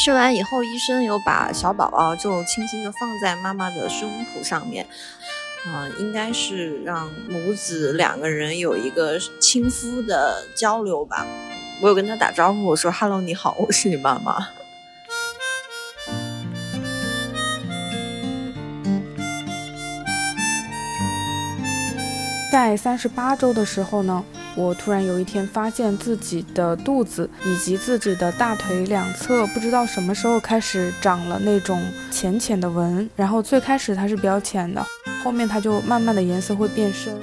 吃完以后，医生有把小宝宝就轻轻地放在妈妈的胸脯上面，嗯，应该是让母子两个人有一个亲肤的交流吧。我有跟他打招呼，我说：“Hello，你好，我是你妈妈。”在三十八周的时候呢。我突然有一天发现自己的肚子以及自己的大腿两侧，不知道什么时候开始长了那种浅浅的纹，然后最开始它是比较浅的，后面它就慢慢的颜色会变深。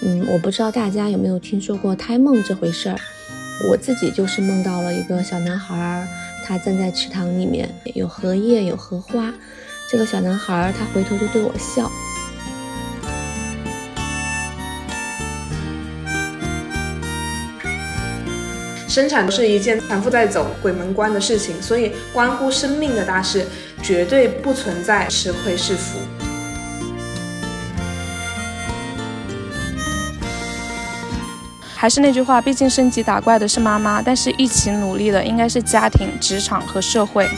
嗯，我不知道大家有没有听说过胎梦这回事儿，我自己就是梦到了一个小男孩，他站在池塘里面，有荷叶，有荷花。这个小男孩，他回头就对我笑。生产是一件产妇在走鬼门关的事情，所以关乎生命的大事，绝对不存在吃亏是福。还是那句话，毕竟升级打怪的是妈妈，但是一起努力的应该是家庭、职场和社会。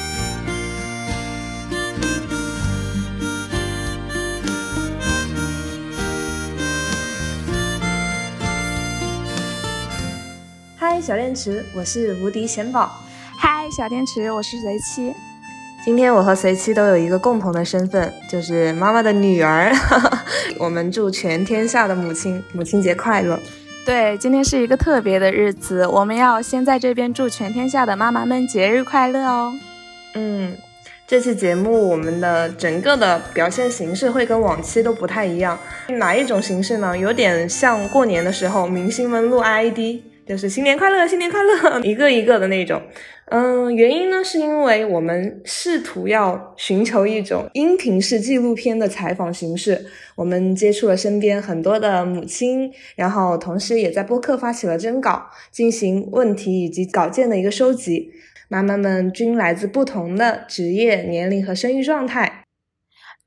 小电池，我是无敌贤宝。嗨，小电池，我是随七。今天我和随七都有一个共同的身份，就是妈妈的女儿。我们祝全天下的母亲母亲节快乐。对，今天是一个特别的日子，我们要先在这边祝全天下的妈妈们节日快乐哦。嗯，这期节目我们的整个的表现形式会跟往期都不太一样。哪一种形式呢？有点像过年的时候明星们录 ID。就是新年快乐，新年快乐，一个一个的那种。嗯，原因呢，是因为我们试图要寻求一种音频式纪录片的采访形式。我们接触了身边很多的母亲，然后同时也在播客发起了征稿，进行问题以及稿件的一个收集。妈妈们均来自不同的职业、年龄和生育状态。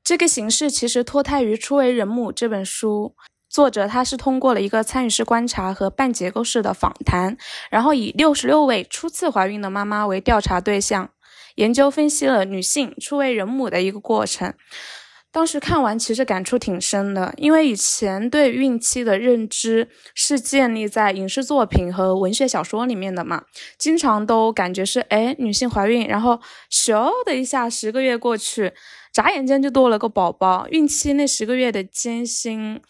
这个形式其实脱胎于《初为人母》这本书。作者他是通过了一个参与式观察和半结构式的访谈，然后以六十六位初次怀孕的妈妈为调查对象，研究分析了女性初为人母的一个过程。当时看完其实感触挺深的，因为以前对孕期的认知是建立在影视作品和文学小说里面的嘛，经常都感觉是哎女性怀孕，然后咻的一下十个月过去。眨眼间就多了个宝宝，孕期那十个月的艰辛，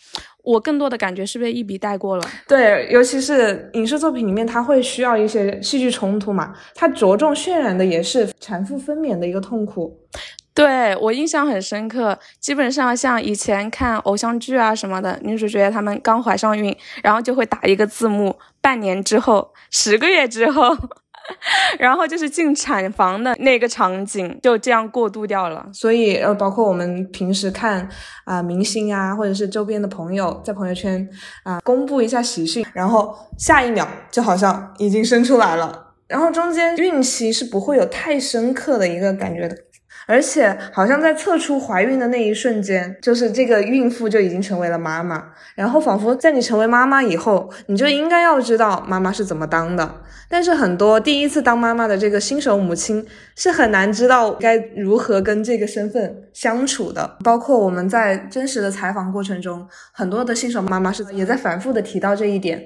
我更多的感觉是被一笔带过了。对，尤其是影视作品里面，它会需要一些戏剧冲突嘛，它着重渲染的也是产妇分娩的一个痛苦。对我印象很深刻，基本上像以前看偶像剧啊什么的，女主角她们刚怀上孕，然后就会打一个字幕，半年之后，十个月之后。然后就是进产房的那个场景，就这样过渡掉了。所以，呃，包括我们平时看啊，明星啊，或者是周边的朋友在朋友圈啊，公布一下喜讯，然后下一秒就好像已经生出来了，然后中间孕期是不会有太深刻的一个感觉的。而且好像在测出怀孕的那一瞬间，就是这个孕妇就已经成为了妈妈，然后仿佛在你成为妈妈以后，你就应该要知道妈妈是怎么当的。但是很多第一次当妈妈的这个新手母亲是很难知道该如何跟这个身份相处的。包括我们在真实的采访过程中，很多的新手妈妈是也在反复的提到这一点。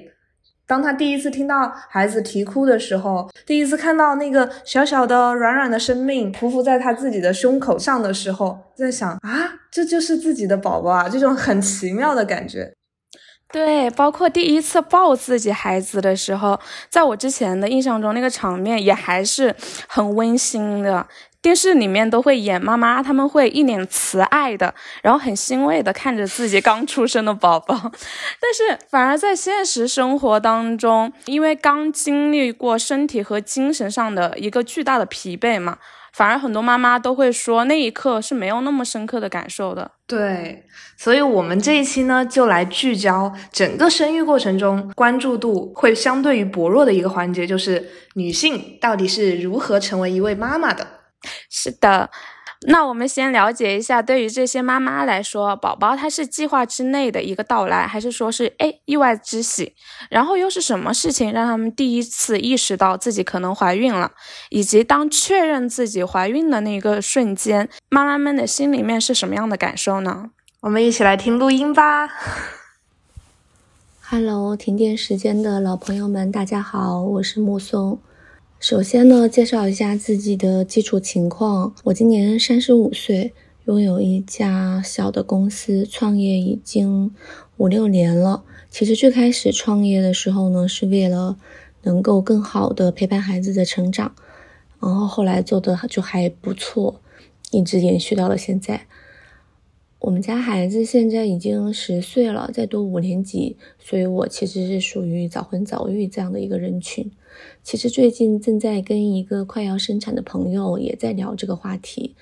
当他第一次听到孩子啼哭的时候，第一次看到那个小小的、软软的生命匍匐在他自己的胸口上的时候，在想啊，这就是自己的宝宝啊，这种很奇妙的感觉。对，包括第一次抱自己孩子的时候，在我之前的印象中，那个场面也还是很温馨的。电视里面都会演妈妈，他们会一脸慈爱的，然后很欣慰的看着自己刚出生的宝宝。但是反而在现实生活当中，因为刚经历过身体和精神上的一个巨大的疲惫嘛，反而很多妈妈都会说那一刻是没有那么深刻的感受的。对，所以我们这一期呢，就来聚焦整个生育过程中关注度会相对于薄弱的一个环节，就是女性到底是如何成为一位妈妈的。是的，那我们先了解一下，对于这些妈妈来说，宝宝他是计划之内的一个到来，还是说是哎意外之喜？然后又是什么事情让他们第一次意识到自己可能怀孕了？以及当确认自己怀孕的那个瞬间，妈妈们的心里面是什么样的感受呢？我们一起来听录音吧。Hello，停电时间的老朋友们，大家好，我是木松。首先呢，介绍一下自己的基础情况。我今年三十五岁，拥有一家小的公司，创业已经五六年了。其实最开始创业的时候呢，是为了能够更好的陪伴孩子的成长，然后后来做的就还不错，一直延续到了现在。我们家孩子现在已经十岁了，在读五年级，所以我其实是属于早婚早育这样的一个人群。其实最近正在跟一个快要生产的朋友也在聊这个话题。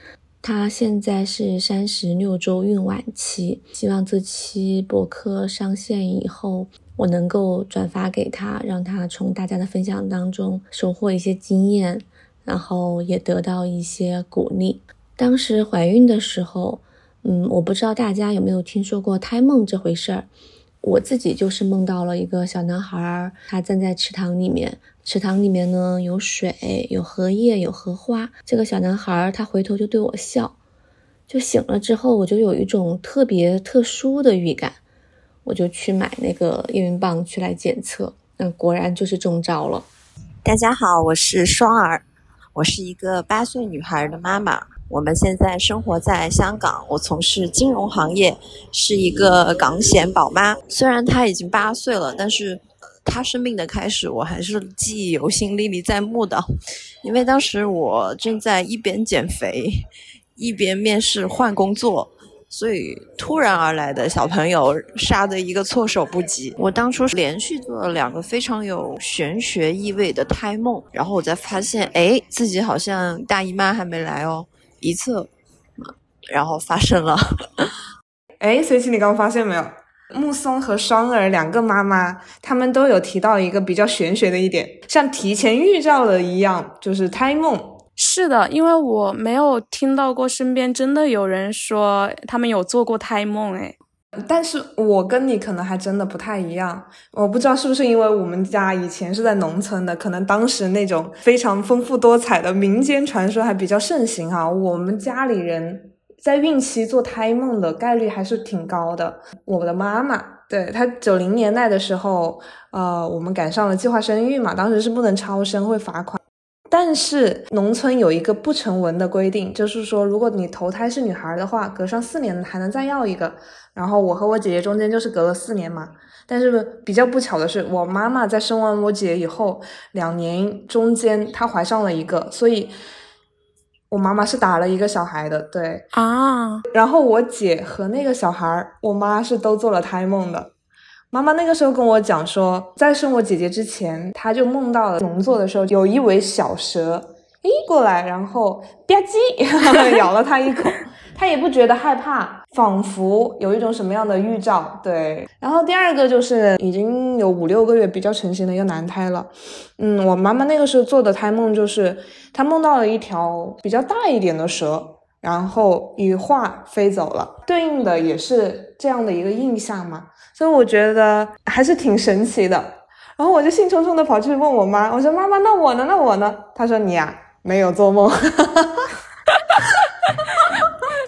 他现在是三十六周孕晚期，希望这期博客上线以后，我能够转发给他，让他从大家的分享当中收获一些经验，然后也得到一些鼓励。当时怀孕的时候，嗯，我不知道大家有没有听说过胎梦这回事儿。我自己就是梦到了一个小男孩，他站在池塘里面，池塘里面呢有水，有荷叶，有荷花。这个小男孩他回头就对我笑，就醒了之后，我就有一种特别特殊的预感，我就去买那个验孕棒去来检测，那果然就是中招了。大家好，我是双儿，我是一个八岁女孩的妈妈。我们现在生活在香港，我从事金融行业，是一个港险宝妈。虽然她已经八岁了，但是她生病的开始我还是记忆犹新、历历在目的。因为当时我正在一边减肥，一边面试换工作，所以突然而来的小朋友杀得一个措手不及。我当初连续做了两个非常有玄学意味的胎梦，然后我才发现，哎，自己好像大姨妈还没来哦。一次，然后发生了。哎，随琪，你刚发现没有？木松和双儿两个妈妈，他们都有提到一个比较玄学的一点，像提前预兆的一样，就是胎梦。是的，因为我没有听到过身边真的有人说他们有做过胎梦，哎。但是我跟你可能还真的不太一样，我不知道是不是因为我们家以前是在农村的，可能当时那种非常丰富多彩的民间传说还比较盛行哈。我们家里人在孕期做胎梦的概率还是挺高的。我的妈妈，对她九零年代的时候，呃，我们赶上了计划生育嘛，当时是不能超生会罚款。但是农村有一个不成文的规定，就是说，如果你头胎是女孩的话，隔上四年还能再要一个。然后我和我姐姐中间就是隔了四年嘛。但是比较不巧的是，我妈妈在生完我姐以后两年中间，她怀上了一个，所以我妈妈是打了一个小孩的。对啊。然后我姐和那个小孩，我妈是都做了胎梦的。妈妈那个时候跟我讲说，在生我姐姐之前，她就梦到了农作的时候，有一尾小蛇，诶过来，然后吧唧 咬了她一口，她也不觉得害怕，仿佛有一种什么样的预兆。对，然后第二个就是已经有五六个月比较成型的一个男胎了。嗯，我妈妈那个时候做的胎梦就是，她梦到了一条比较大一点的蛇，然后羽化飞走了，对应的也是这样的一个印象嘛。所以我觉得还是挺神奇的，然后我就兴冲冲的跑去问我妈，我说妈妈，那我呢？那我呢？她说你呀，没有做梦。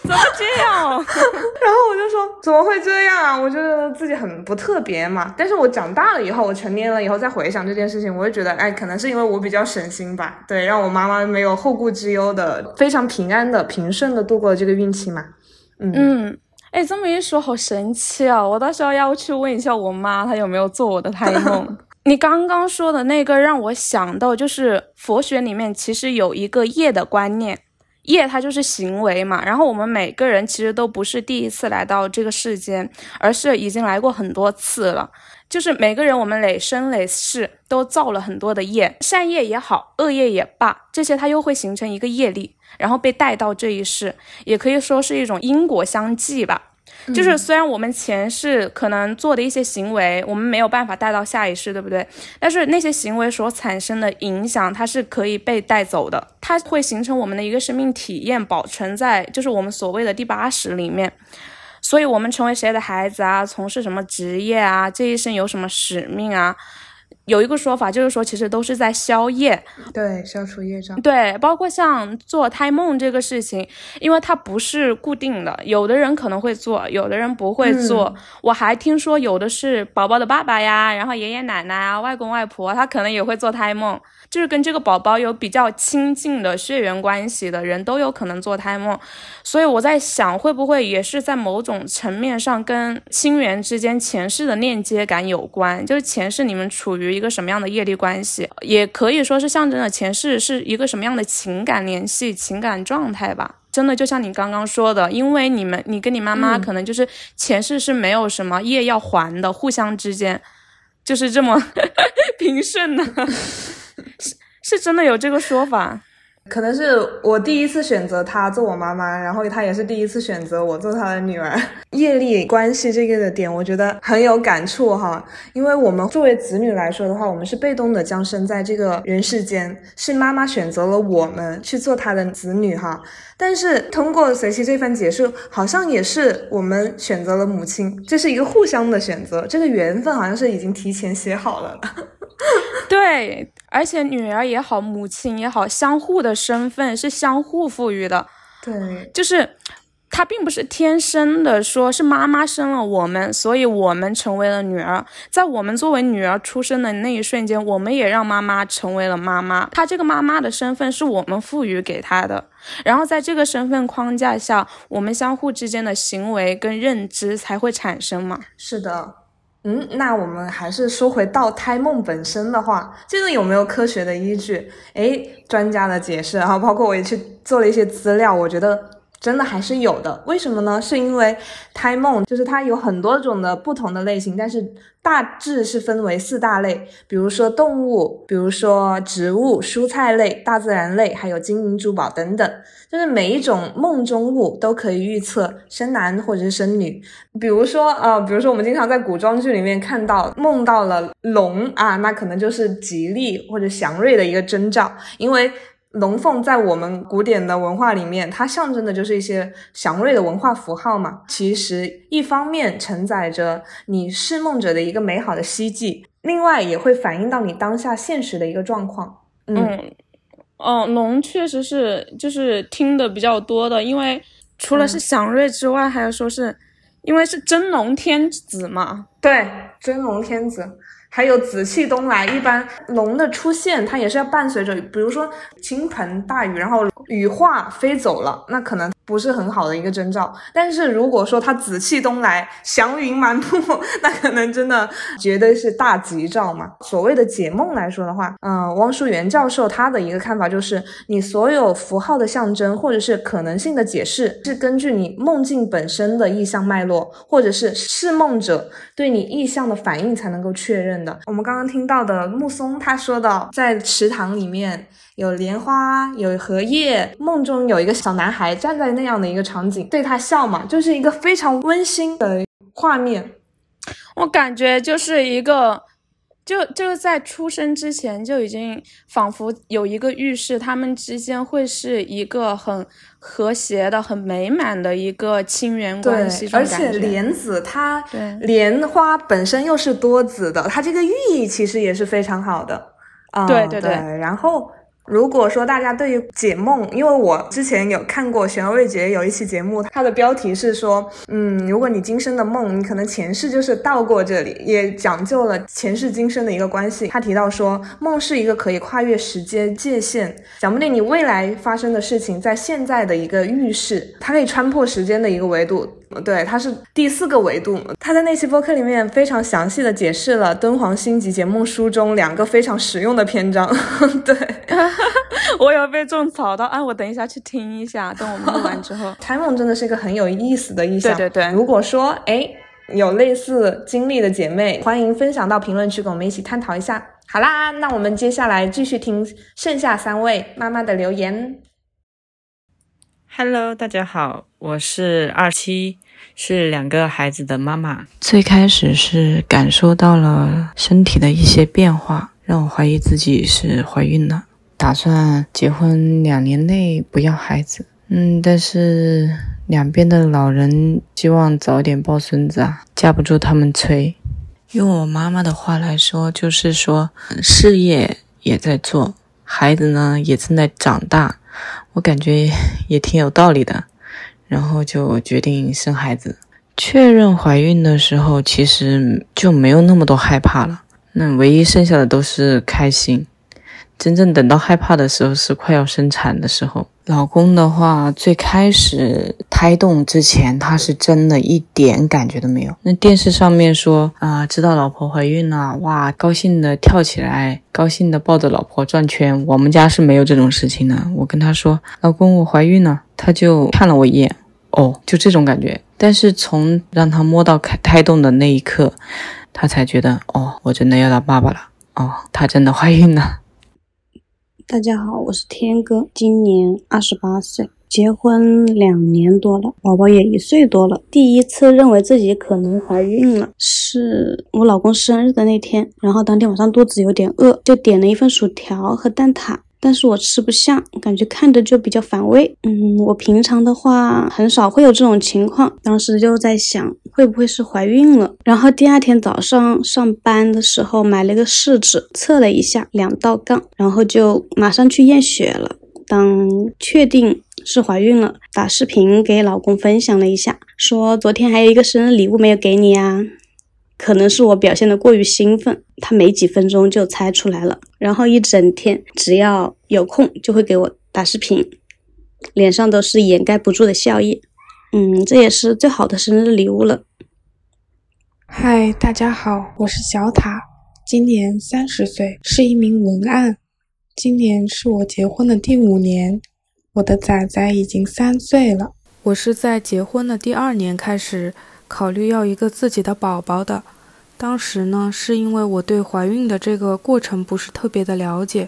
怎么这样？然后我就说怎么会这样啊？我觉得自己很不特别嘛。但是我长大了以后，我成年了以后再回想这件事情，我就觉得哎，可能是因为我比较省心吧，对，让我妈妈没有后顾之忧的，非常平安的、平顺的度过了这个孕期嘛。嗯。哎，这么一说，好神奇啊！我到时候要去问一下我妈，她有没有做我的胎梦。你刚刚说的那个让我想到，就是佛学里面其实有一个业的观念，业它就是行为嘛。然后我们每个人其实都不是第一次来到这个世间，而是已经来过很多次了。就是每个人我们累生累世都造了很多的业，善业也好，恶业也罢，这些它又会形成一个业力。然后被带到这一世，也可以说是一种因果相继吧。就是虽然我们前世可能做的一些行为，我们没有办法带到下一世，对不对？但是那些行为所产生的影响，它是可以被带走的，它会形成我们的一个生命体验，保存在就是我们所谓的第八识里面。所以，我们成为谁的孩子啊，从事什么职业啊，这一生有什么使命啊？有一个说法就是说，其实都是在消业，对，消除业障。对，包括像做胎梦这个事情，因为它不是固定的，有的人可能会做，有的人不会做。我还听说有的是宝宝的爸爸呀，然后爷爷奶奶啊、外公外婆，他可能也会做胎梦，就是跟这个宝宝有比较亲近的血缘关系的人都有可能做胎梦。所以我在想，会不会也是在某种层面上跟亲缘之间前世的链接感有关？就是前世你们处于。一个什么样的业力关系，也可以说是象征着前世是一个什么样的情感联系、情感状态吧。真的就像你刚刚说的，因为你们，你跟你妈妈可能就是前世是没有什么业要还的，互相之间就是这么 平顺的，是是真的有这个说法。可能是我第一次选择她做我妈妈，然后她也是第一次选择我做她的女儿。业力关系这个的点，我觉得很有感触哈。因为我们作为子女来说的话，我们是被动的降生在这个人世间，是妈妈选择了我们去做她的子女哈。但是通过随其这番解释，好像也是我们选择了母亲，这是一个互相的选择，这个缘分好像是已经提前写好了。对，而且女儿也好，母亲也好，相互的身份是相互赋予的。对，就是她并不是天生的，说是妈妈生了我们，所以我们成为了女儿。在我们作为女儿出生的那一瞬间，我们也让妈妈成为了妈妈。她这个妈妈的身份是我们赋予给她的。然后在这个身份框架下，我们相互之间的行为跟认知才会产生嘛。是的。嗯，那我们还是说回到胎梦本身的话，这个有没有科学的依据？诶，专家的解释然后，包括我也去做了一些资料，我觉得。真的还是有的，为什么呢？是因为胎梦就是它有很多种的不同的类型，但是大致是分为四大类，比如说动物，比如说植物、蔬菜类、大自然类，还有金银珠宝等等。就是每一种梦中物都可以预测生男或者是生女。比如说呃，比如说我们经常在古装剧里面看到梦到了龙啊，那可能就是吉利或者祥瑞的一个征兆，因为。龙凤在我们古典的文化里面，它象征的就是一些祥瑞的文化符号嘛。其实一方面承载着你释梦者的一个美好的希冀，另外也会反映到你当下现实的一个状况。嗯，哦，龙确实是就是听的比较多的，因为除了是祥瑞之外，还有说是因为是真龙天子嘛。对，真龙天子。还有紫气东来，一般龙的出现，它也是要伴随着，比如说倾盆大雨，然后羽化飞走了，那可能。不是很好的一个征兆，但是如果说他紫气东来，祥云满目，那可能真的绝对是大吉兆嘛。所谓的解梦来说的话，嗯，汪淑元教授他的一个看法就是，你所有符号的象征或者是可能性的解释，是根据你梦境本身的意象脉络，或者是释梦者对你意象的反应才能够确认的。我们刚刚听到的木松他说到，在池塘里面。有莲花，有荷叶，梦中有一个小男孩站在那样的一个场景，对他笑嘛，就是一个非常温馨的画面。我感觉就是一个，就就是在出生之前就已经仿佛有一个预示，他们之间会是一个很和谐的、很美满的一个亲缘关系。而且莲子它，莲花本身又是多子的，它这个寓意其实也是非常好的。啊，对对对，然后。如果说大家对于解梦，因为我之前有看过玄儿未解有一期节目，它的标题是说，嗯，如果你今生的梦，你可能前世就是到过这里，也讲究了前世今生的一个关系。他提到说，梦是一个可以跨越时间界限，讲不定你未来发生的事情，在现在的一个预示，它可以穿破时间的一个维度。对，它是第四个维度。他在那期播客里面非常详细的解释了敦煌星级解梦书中两个非常实用的篇章。对，我有被种草到，啊，我等一下去听一下。等我们录完之后，胎梦真的是一个很有意思的意象。对对对，如果说哎有类似经历的姐妹，欢迎分享到评论区，跟我们一起探讨一下。好啦，那我们接下来继续听剩下三位妈妈的留言。Hello，大家好，我是二七，是两个孩子的妈妈。最开始是感受到了身体的一些变化，让我怀疑自己是怀孕了，打算结婚两年内不要孩子。嗯，但是两边的老人希望早点抱孙子啊，架不住他们催。用我妈妈的话来说，就是说事业也在做，孩子呢也正在长大。我感觉也挺有道理的，然后就决定生孩子。确认怀孕的时候，其实就没有那么多害怕了。那唯一剩下的都是开心。真正等到害怕的时候，是快要生产的时候。老公的话，最开始胎动之前，他是真的一点感觉都没有。那电视上面说啊，知道老婆怀孕了，哇，高兴的跳起来，高兴的抱着老婆转圈。我们家是没有这种事情的。我跟他说，老公，我怀孕了，他就看了我一眼，哦，就这种感觉。但是从让他摸到开胎动的那一刻，他才觉得，哦，我真的要当爸爸了，哦，他真的怀孕了。大家好，我是天哥，今年二十八岁，结婚两年多了，宝宝也一岁多了。第一次认为自己可能怀孕了，是我老公生日的那天，然后当天晚上肚子有点饿，就点了一份薯条和蛋挞。但是我吃不下，感觉看着就比较反胃。嗯，我平常的话很少会有这种情况，当时就在想会不会是怀孕了。然后第二天早上上班的时候买了个试纸，测了一下两道杠，然后就马上去验血了。当确定是怀孕了，打视频给老公分享了一下，说昨天还有一个生日礼物没有给你啊。可能是我表现的过于兴奋，他没几分钟就猜出来了，然后一整天只要有空就会给我打视频，脸上都是掩盖不住的笑意。嗯，这也是最好的生日礼物了。嗨，大家好，我是小塔，今年三十岁，是一名文案。今年是我结婚的第五年，我的仔仔已经三岁了。我是在结婚的第二年开始。考虑要一个自己的宝宝的，当时呢，是因为我对怀孕的这个过程不是特别的了解，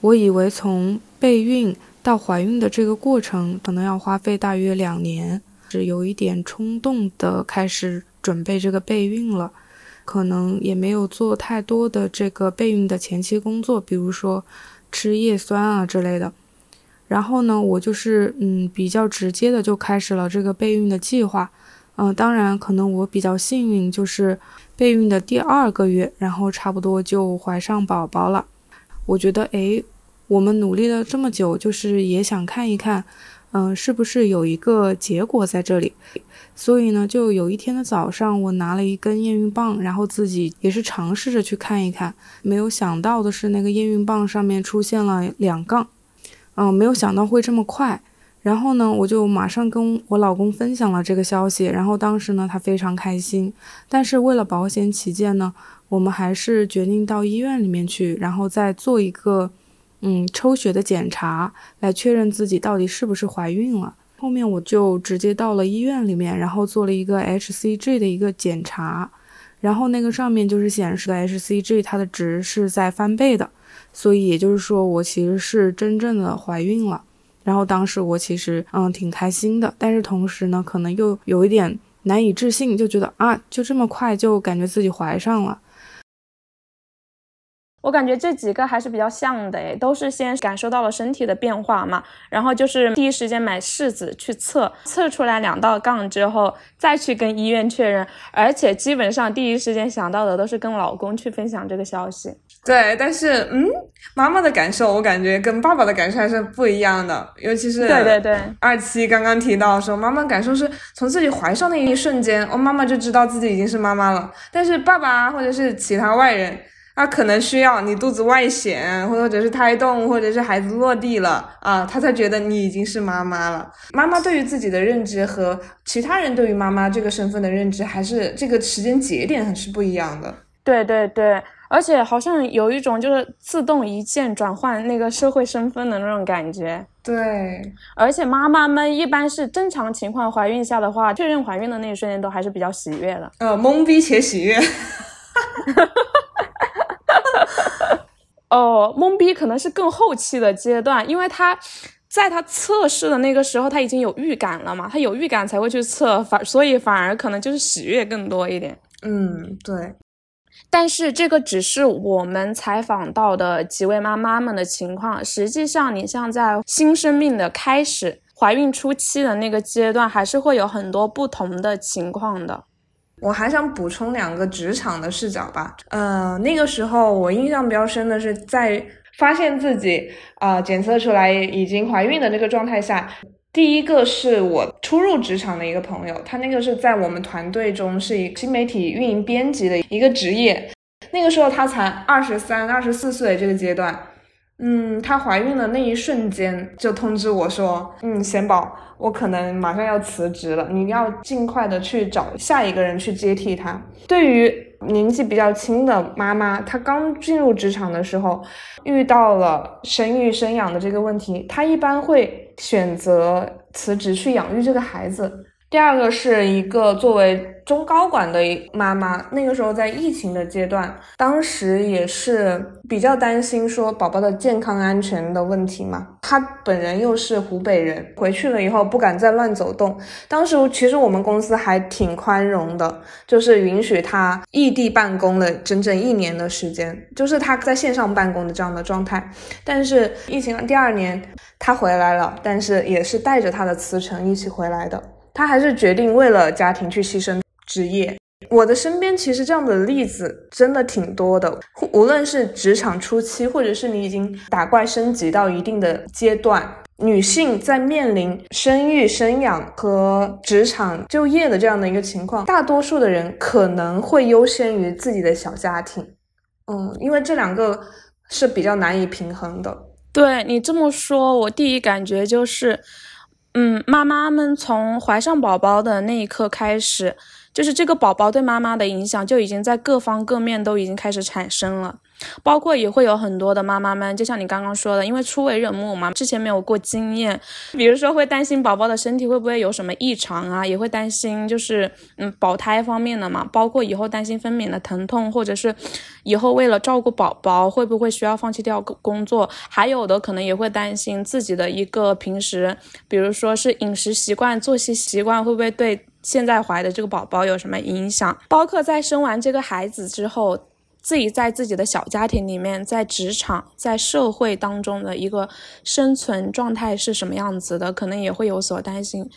我以为从备孕到怀孕的这个过程可能要花费大约两年，是有一点冲动的开始准备这个备孕了，可能也没有做太多的这个备孕的前期工作，比如说吃叶酸啊之类的，然后呢，我就是嗯比较直接的就开始了这个备孕的计划。嗯，当然，可能我比较幸运，就是备孕的第二个月，然后差不多就怀上宝宝了。我觉得，诶，我们努力了这么久，就是也想看一看，嗯，是不是有一个结果在这里。所以呢，就有一天的早上，我拿了一根验孕棒，然后自己也是尝试着去看一看。没有想到的是，那个验孕棒上面出现了两杠，嗯，没有想到会这么快。然后呢，我就马上跟我老公分享了这个消息。然后当时呢，他非常开心。但是为了保险起见呢，我们还是决定到医院里面去，然后再做一个嗯抽血的检查，来确认自己到底是不是怀孕了。后面我就直接到了医院里面，然后做了一个 HCG 的一个检查。然后那个上面就是显示的 HCG 它的值是在翻倍的，所以也就是说我其实是真正的怀孕了。然后当时我其实嗯挺开心的，但是同时呢，可能又有一点难以置信，就觉得啊，就这么快就感觉自己怀上了。我感觉这几个还是比较像的诶，都是先感受到了身体的变化嘛，然后就是第一时间买试纸去测，测出来两道杠之后，再去跟医院确认，而且基本上第一时间想到的都是跟老公去分享这个消息。对，但是嗯，妈妈的感受我感觉跟爸爸的感受还是不一样的，尤其是对对对，二七刚刚提到说，妈妈感受是从自己怀上那一瞬间，我妈妈就知道自己已经是妈妈了，但是爸爸或者是其他外人。他可能需要你肚子外显，或者是胎动，或者是孩子落地了啊，他才觉得你已经是妈妈了。妈妈对于自己的认知和其他人对于妈妈这个身份的认知，还是这个时间节点是不一样的。对对对，而且好像有一种就是自动一键转换那个社会身份的那种感觉。对，而且妈妈们一般是正常情况怀孕下的话，确认怀孕的那一瞬间都还是比较喜悦的。呃，懵逼且喜悦。哦，懵逼可能是更后期的阶段，因为他在他测试的那个时候，他已经有预感了嘛？他有预感才会去测，反所以反而可能就是喜悦更多一点。嗯，对。但是这个只是我们采访到的几位妈妈们的情况，实际上你像在新生命的开始、怀孕初期的那个阶段，还是会有很多不同的情况的。我还想补充两个职场的视角吧。呃，那个时候我印象比较深的是在。发现自己啊检测出来已经怀孕的那个状态下，第一个是我初入职场的一个朋友，他那个是在我们团队中是一新媒体运营编辑的一个职业，那个时候他才二十三、二十四岁这个阶段。嗯，她怀孕的那一瞬间就通知我说，嗯，贤宝，我可能马上要辞职了，你要尽快的去找下一个人去接替她。对于年纪比较轻的妈妈，她刚进入职场的时候，遇到了生育生养的这个问题，她一般会选择辞职去养育这个孩子。第二个是一个作为中高管的妈妈，那个时候在疫情的阶段，当时也是比较担心说宝宝的健康安全的问题嘛。她本人又是湖北人，回去了以后不敢再乱走动。当时其实我们公司还挺宽容的，就是允许她异地办公了整整一年的时间，就是她在线上办公的这样的状态。但是疫情第二年她回来了，但是也是带着她的辞呈一起回来的。他还是决定为了家庭去牺牲职业。我的身边其实这样的例子真的挺多的，无论是职场初期，或者是你已经打怪升级到一定的阶段，女性在面临生育、生养和职场就业的这样的一个情况，大多数的人可能会优先于自己的小家庭。嗯，因为这两个是比较难以平衡的。对你这么说，我第一感觉就是。嗯，妈妈们从怀上宝宝的那一刻开始，就是这个宝宝对妈妈的影响就已经在各方各面都已经开始产生了。包括也会有很多的妈妈们，就像你刚刚说的，因为初为人母嘛，之前没有过经验，比如说会担心宝宝的身体会不会有什么异常啊，也会担心就是嗯保胎方面的嘛，包括以后担心分娩的疼痛，或者是以后为了照顾宝宝会不会需要放弃掉工作，还有的可能也会担心自己的一个平时，比如说是饮食习惯、作息习惯会不会对现在怀的这个宝宝有什么影响，包括在生完这个孩子之后。自己在自己的小家庭里面，在职场、在社会当中的一个生存状态是什么样子的，可能也会有所担心。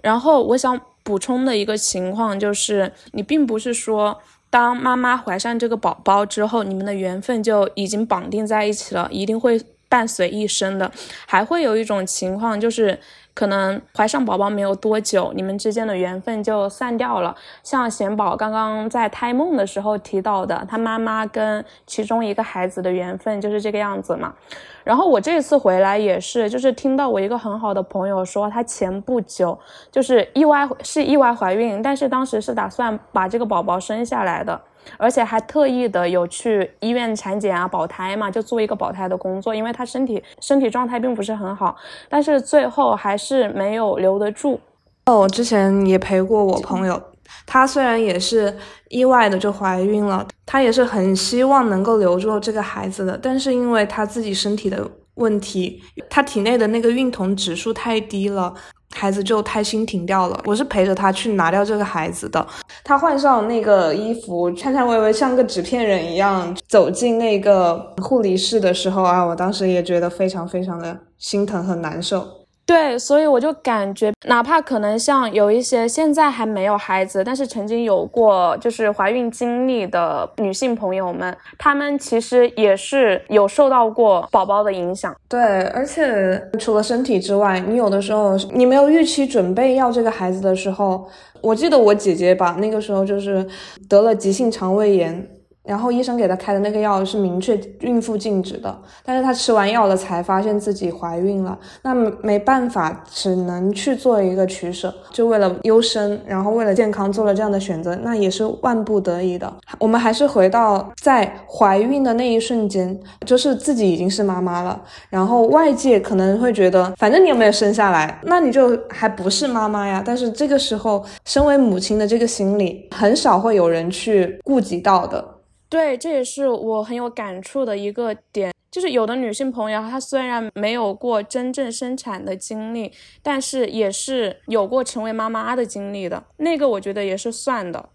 然后我想补充的一个情况就是，你并不是说当妈妈怀上这个宝宝之后，你们的缘分就已经绑定在一起了，一定会伴随一生的。还会有一种情况就是。可能怀上宝宝没有多久，你们之间的缘分就散掉了。像贤宝刚刚在胎梦的时候提到的，他妈妈跟其中一个孩子的缘分就是这个样子嘛。然后我这次回来也是，就是听到我一个很好的朋友说，他前不久就是意外是意外怀孕，但是当时是打算把这个宝宝生下来的。而且还特意的有去医院产检啊，保胎嘛，就做一个保胎的工作，因为他身体身体状态并不是很好，但是最后还是没有留得住。哦，我之前也陪过我朋友，她虽然也是意外的就怀孕了，她也是很希望能够留住这个孩子的，但是因为她自己身体的问题，她体内的那个孕酮指数太低了。孩子就胎心停掉了，我是陪着他去拿掉这个孩子的。他换上那个衣服，颤颤巍巍像个纸片人一样走进那个护理室的时候啊，我当时也觉得非常非常的心疼和难受。对，所以我就感觉，哪怕可能像有一些现在还没有孩子，但是曾经有过就是怀孕经历的女性朋友们，她们其实也是有受到过宝宝的影响。对，而且除了身体之外，你有的时候你没有预期准备要这个孩子的时候，我记得我姐姐吧，那个时候就是得了急性肠胃炎。然后医生给她开的那个药是明确孕妇禁止的，但是她吃完药了才发现自己怀孕了，那没办法，只能去做一个取舍，就为了优生，然后为了健康做了这样的选择，那也是万不得已的。我们还是回到在怀孕的那一瞬间，就是自己已经是妈妈了，然后外界可能会觉得，反正你有没有生下来，那你就还不是妈妈呀。但是这个时候，身为母亲的这个心理，很少会有人去顾及到的。对，这也是我很有感触的一个点。就是有的女性朋友，她虽然没有过真正生产的经历，但是也是有过成为妈妈的经历的。那个我觉得也是算的，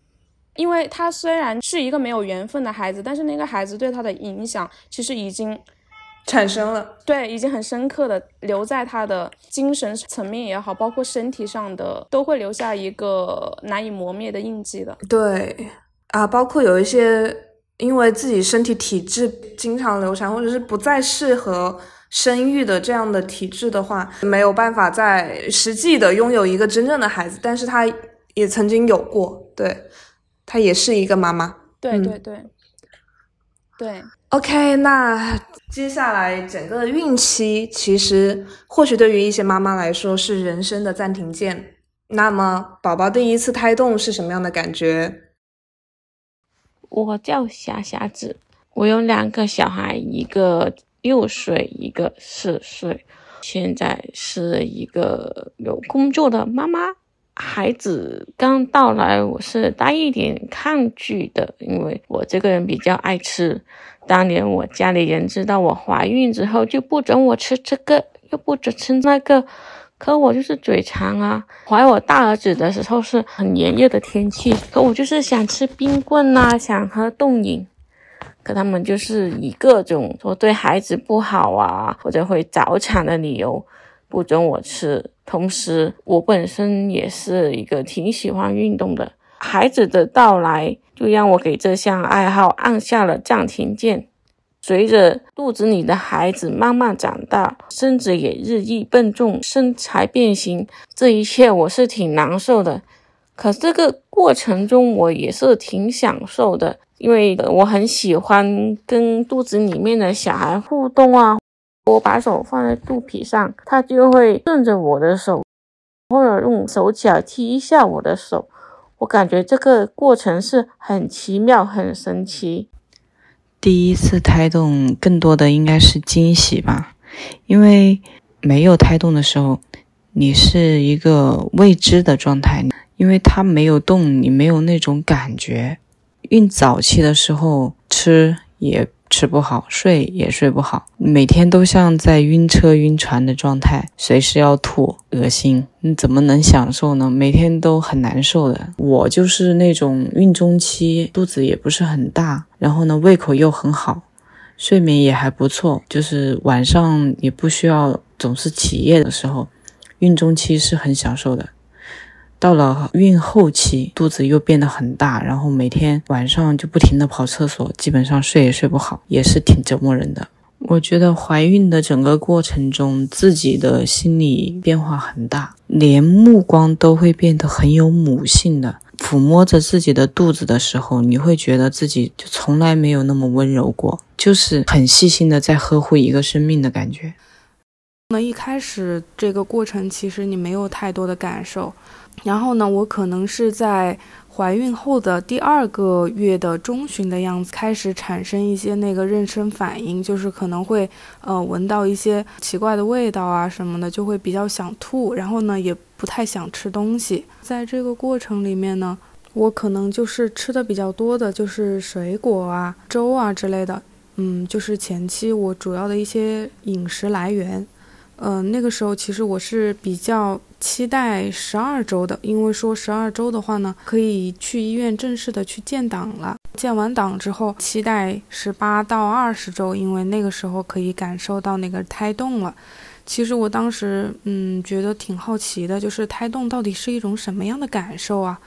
因为她虽然是一个没有缘分的孩子，但是那个孩子对她的影响其实已经产生了，对，已经很深刻的留在她的精神层面也好，包括身体上的，都会留下一个难以磨灭的印记的。对啊，包括有一些。因为自己身体体质经常流产，或者是不再适合生育的这样的体质的话，没有办法在实际的拥有一个真正的孩子。但是她也曾经有过，对，她也是一个妈妈。对对对，对。OK，那接下来整个孕期其实或许对于一些妈妈来说是人生的暂停键。那么宝宝第一次胎动是什么样的感觉？我叫霞霞子，我有两个小孩，一个六岁，一个四岁，现在是一个有工作的妈妈。孩子刚到来，我是带一点抗拒的，因为我这个人比较爱吃。当年我家里人知道我怀孕之后，就不准我吃这个，又不准吃那个。可我就是嘴馋啊！怀我大儿子的时候是很炎热的天气，可我就是想吃冰棍啊，想喝冻饮，可他们就是以各种说对孩子不好啊，或者会早产的理由不准我吃。同时，我本身也是一个挺喜欢运动的，孩子的到来就让我给这项爱好按下了暂停键。随着肚子里的孩子慢慢长大，身子也日益笨重，身材变形，这一切我是挺难受的。可这个过程中我也是挺享受的，因为我很喜欢跟肚子里面的小孩互动啊。我把手放在肚皮上，他就会顺着我的手，或者用手脚踢一下我的手。我感觉这个过程是很奇妙、很神奇。第一次胎动，更多的应该是惊喜吧，因为没有胎动的时候，你是一个未知的状态，因为它没有动，你没有那种感觉。孕早期的时候吃也。吃不好，睡也睡不好，每天都像在晕车晕船的状态，随时要吐，恶心，你怎么能享受呢？每天都很难受的。我就是那种孕中期肚子也不是很大，然后呢胃口又很好，睡眠也还不错，就是晚上也不需要总是起夜的时候，孕中期是很享受的。到了孕后期，肚子又变得很大，然后每天晚上就不停的跑厕所，基本上睡也睡不好，也是挺折磨人的。我觉得怀孕的整个过程中，自己的心理变化很大，连目光都会变得很有母性的。抚摸着自己的肚子的时候，你会觉得自己就从来没有那么温柔过，就是很细心的在呵护一个生命的感觉。那一开始这个过程，其实你没有太多的感受。然后呢，我可能是在怀孕后的第二个月的中旬的样子，开始产生一些那个妊娠反应，就是可能会呃闻到一些奇怪的味道啊什么的，就会比较想吐，然后呢也不太想吃东西。在这个过程里面呢，我可能就是吃的比较多的就是水果啊、粥啊之类的，嗯，就是前期我主要的一些饮食来源。嗯，那个时候其实我是比较期待十二周的，因为说十二周的话呢，可以去医院正式的去建档了。建完档之后，期待十八到二十周，因为那个时候可以感受到那个胎动了。其实我当时嗯觉得挺好奇的，就是胎动到底是一种什么样的感受啊？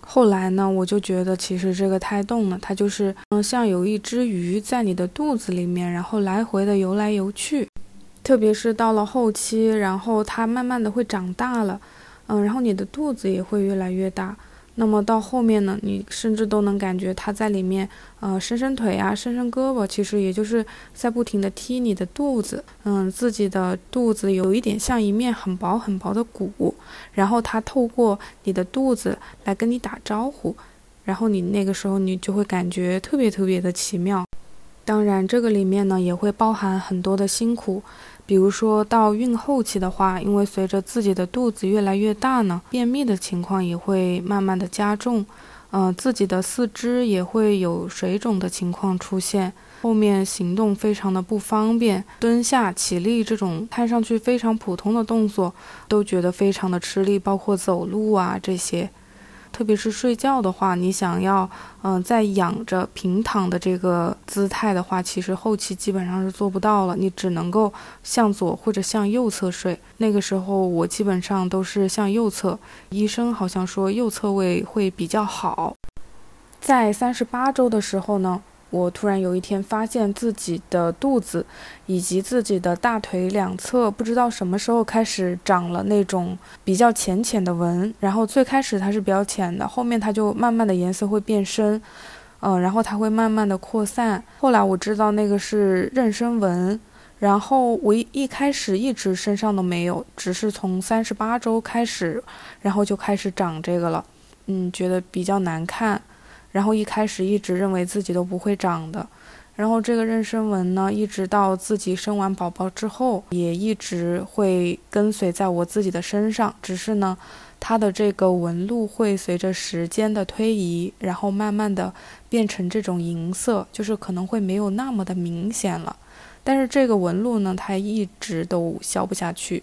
后来呢，我就觉得其实这个胎动呢，它就是嗯像有一只鱼在你的肚子里面，然后来回的游来游去。特别是到了后期，然后它慢慢的会长大了，嗯，然后你的肚子也会越来越大。那么到后面呢，你甚至都能感觉它在里面，呃，伸伸腿啊，伸伸胳膊，其实也就是在不停的踢你的肚子。嗯，自己的肚子有一点像一面很薄很薄的鼓，然后它透过你的肚子来跟你打招呼，然后你那个时候你就会感觉特别特别的奇妙。当然，这个里面呢也会包含很多的辛苦。比如说到孕后期的话，因为随着自己的肚子越来越大呢，便秘的情况也会慢慢的加重。嗯，自己的四肢也会有水肿的情况出现。后面行动非常的不方便，蹲下、起立这种看上去非常普通的动作，都觉得非常的吃力，包括走路啊这些。特别是睡觉的话，你想要嗯在仰着平躺的这个姿态的话，其实后期基本上是做不到了，你只能够向左或者向右侧睡。那个时候我基本上都是向右侧，医生好像说右侧位会比较好。在三十八周的时候呢。我突然有一天发现自己的肚子以及自己的大腿两侧，不知道什么时候开始长了那种比较浅浅的纹。然后最开始它是比较浅的，后面它就慢慢的颜色会变深，嗯，然后它会慢慢的扩散。后来我知道那个是妊娠纹，然后我一一开始一直身上都没有，只是从三十八周开始，然后就开始长这个了，嗯，觉得比较难看。然后一开始一直认为自己都不会长的，然后这个妊娠纹呢，一直到自己生完宝宝之后，也一直会跟随在我自己的身上。只是呢，它的这个纹路会随着时间的推移，然后慢慢的变成这种银色，就是可能会没有那么的明显了。但是这个纹路呢，它一直都消不下去。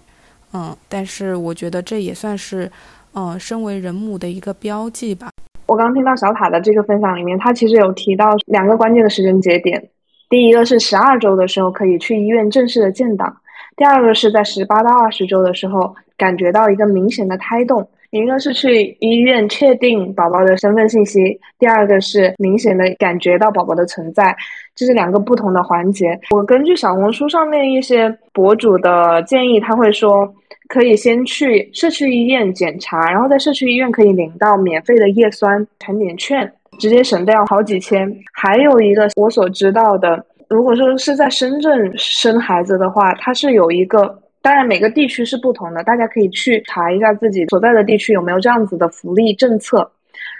嗯，但是我觉得这也算是，嗯，身为人母的一个标记吧。我刚听到小塔的这个分享里面，他其实有提到两个关键的时间节点。第一个是十二周的时候可以去医院正式的建档，第二个是在十八到二十周的时候感觉到一个明显的胎动。一个是去医院确定宝宝的身份信息，第二个是明显的感觉到宝宝的存在，这是两个不同的环节。我根据小红书上面一些博主的建议，他会说。可以先去社区医院检查，然后在社区医院可以领到免费的叶酸产检券，直接省掉好几千。还有一个我所知道的，如果说是在深圳生孩子的话，它是有一个，当然每个地区是不同的，大家可以去查一下自己所在的地区有没有这样子的福利政策。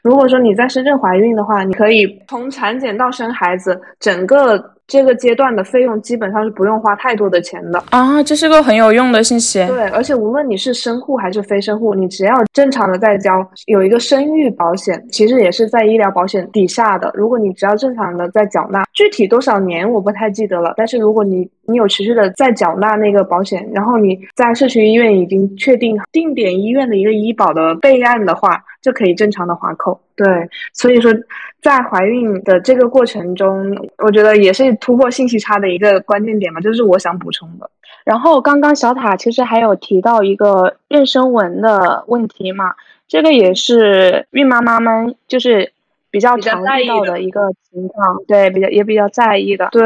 如果说你在深圳怀孕的话，你可以从产检到生孩子整个。这个阶段的费用基本上是不用花太多的钱的啊，这是个很有用的信息。对，而且无论你是生户还是非生户，你只要正常的在交，有一个生育保险，其实也是在医疗保险底下的。如果你只要正常的在缴纳，具体多少年我不太记得了，但是如果你你有持续的在缴纳那个保险，然后你在社区医院已经确定定点医院的一个医保的备案的话，就可以正常的划扣。对，所以说。在怀孕的这个过程中，我觉得也是突破信息差的一个关键点嘛，这是我想补充的。然后刚刚小塔其实还有提到一个妊娠纹的问题嘛，这个也是孕妈妈们就是比较常遇到的一个情况，对，比较也比较在意的。对，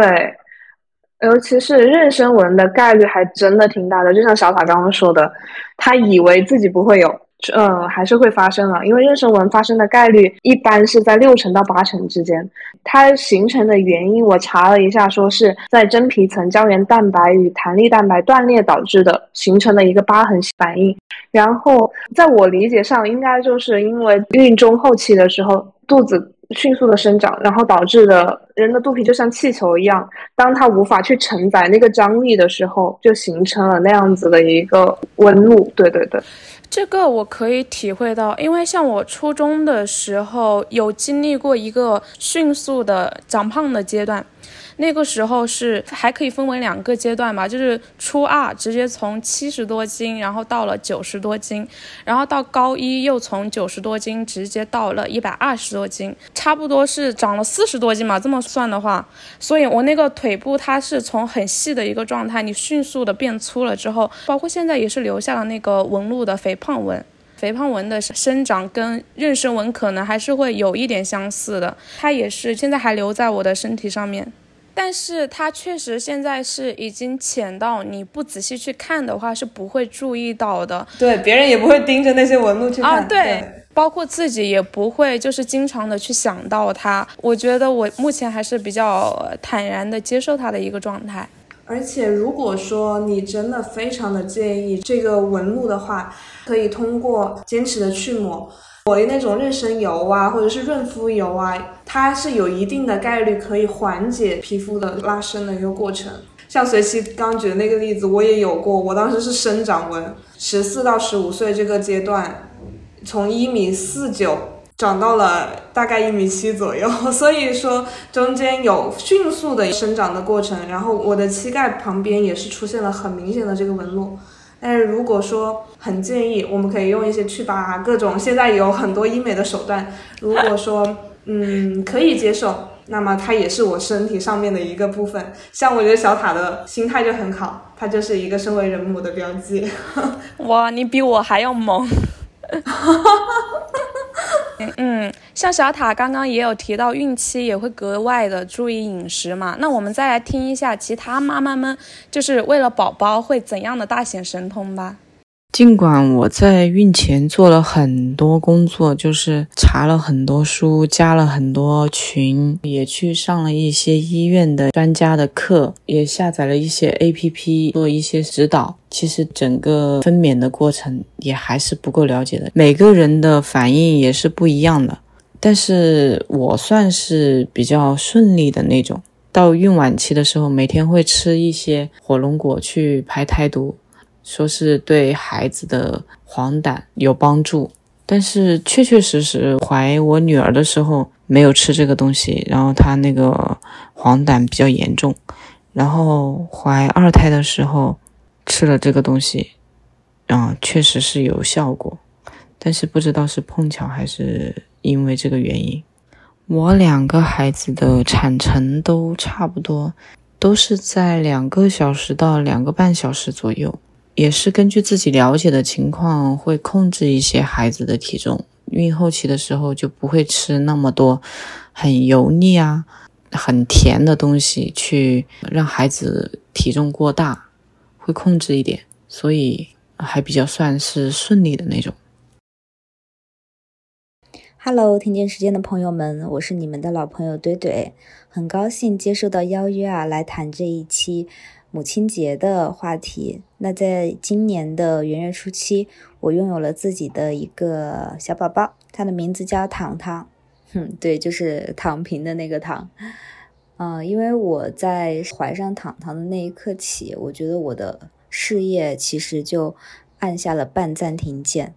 尤其是妊娠纹的概率还真的挺大的，就像小塔刚刚说的，她以为自己不会有。嗯，还是会发生了，因为妊娠纹发生的概率一般是在六成到八成之间。它形成的原因，我查了一下，说是在真皮层胶原蛋白与弹力蛋白断裂导致的，形成了一个疤痕反应。然后，在我理解上，应该就是因为孕中后期的时候，肚子迅速的生长，然后导致的人的肚皮就像气球一样，当它无法去承载那个张力的时候，就形成了那样子的一个纹路。对对对。这个我可以体会到，因为像我初中的时候有经历过一个迅速的长胖的阶段。那个时候是还可以分为两个阶段吧，就是初二直接从七十多斤，然后到了九十多斤，然后到高一又从九十多斤直接到了一百二十多斤，差不多是长了四十多斤嘛。这么算的话，所以我那个腿部它是从很细的一个状态，你迅速的变粗了之后，包括现在也是留下了那个纹路的肥胖纹，肥胖纹的生长跟妊娠纹可能还是会有一点相似的，它也是现在还留在我的身体上面。但是它确实现在是已经浅到你不仔细去看的话是不会注意到的，对，别人也不会盯着那些纹路去看，对，包括自己也不会就是经常的去想到它。我觉得我目前还是比较坦然的接受它的一个状态。而且如果说你真的非常的介意这个纹路的话，可以通过坚持的去抹。抹那种妊娠油啊，或者是润肤油啊，它是有一定的概率可以缓解皮肤的拉伸的一个过程。像随期刚举的那个例子，我也有过，我当时是生长纹，十四到十五岁这个阶段，从一米四九。长到了大概一米七左右，所以说中间有迅速的生长的过程，然后我的膝盖旁边也是出现了很明显的这个纹路。但是如果说很建议，我们可以用一些祛疤，各种现在有很多医美的手段。如果说嗯可以接受，那么它也是我身体上面的一个部分。像我觉得小塔的心态就很好，它就是一个身为人母的标记。哇，你比我还要猛。哈哈哈哈哈 嗯，像小塔刚刚也有提到，孕期也会格外的注意饮食嘛。那我们再来听一下其他妈妈们，就是为了宝宝会怎样的大显神通吧。尽管我在孕前做了很多工作，就是查了很多书，加了很多群，也去上了一些医院的专家的课，也下载了一些 APP 做一些指导。其实整个分娩的过程也还是不够了解的，每个人的反应也是不一样的。但是我算是比较顺利的那种。到孕晚期的时候，每天会吃一些火龙果去排胎毒。说是对孩子的黄疸有帮助，但是确确实实怀我女儿的时候没有吃这个东西，然后她那个黄疸比较严重，然后怀二胎的时候吃了这个东西，啊，确实是有效果，但是不知道是碰巧还是因为这个原因，我两个孩子的产程都差不多，都是在两个小时到两个半小时左右。也是根据自己了解的情况，会控制一些孩子的体重。孕后期的时候就不会吃那么多很油腻啊、很甜的东西，去让孩子体重过大，会控制一点，所以还比较算是顺利的那种。Hello，听见时间的朋友们，我是你们的老朋友怼怼，很高兴接受到邀约啊，来谈这一期。母亲节的话题，那在今年的元月初七，我拥有了自己的一个小宝宝，他的名字叫糖糖，哼，对，就是躺平的那个糖。嗯，因为我在怀上糖糖的那一刻起，我觉得我的事业其实就按下了半暂停键。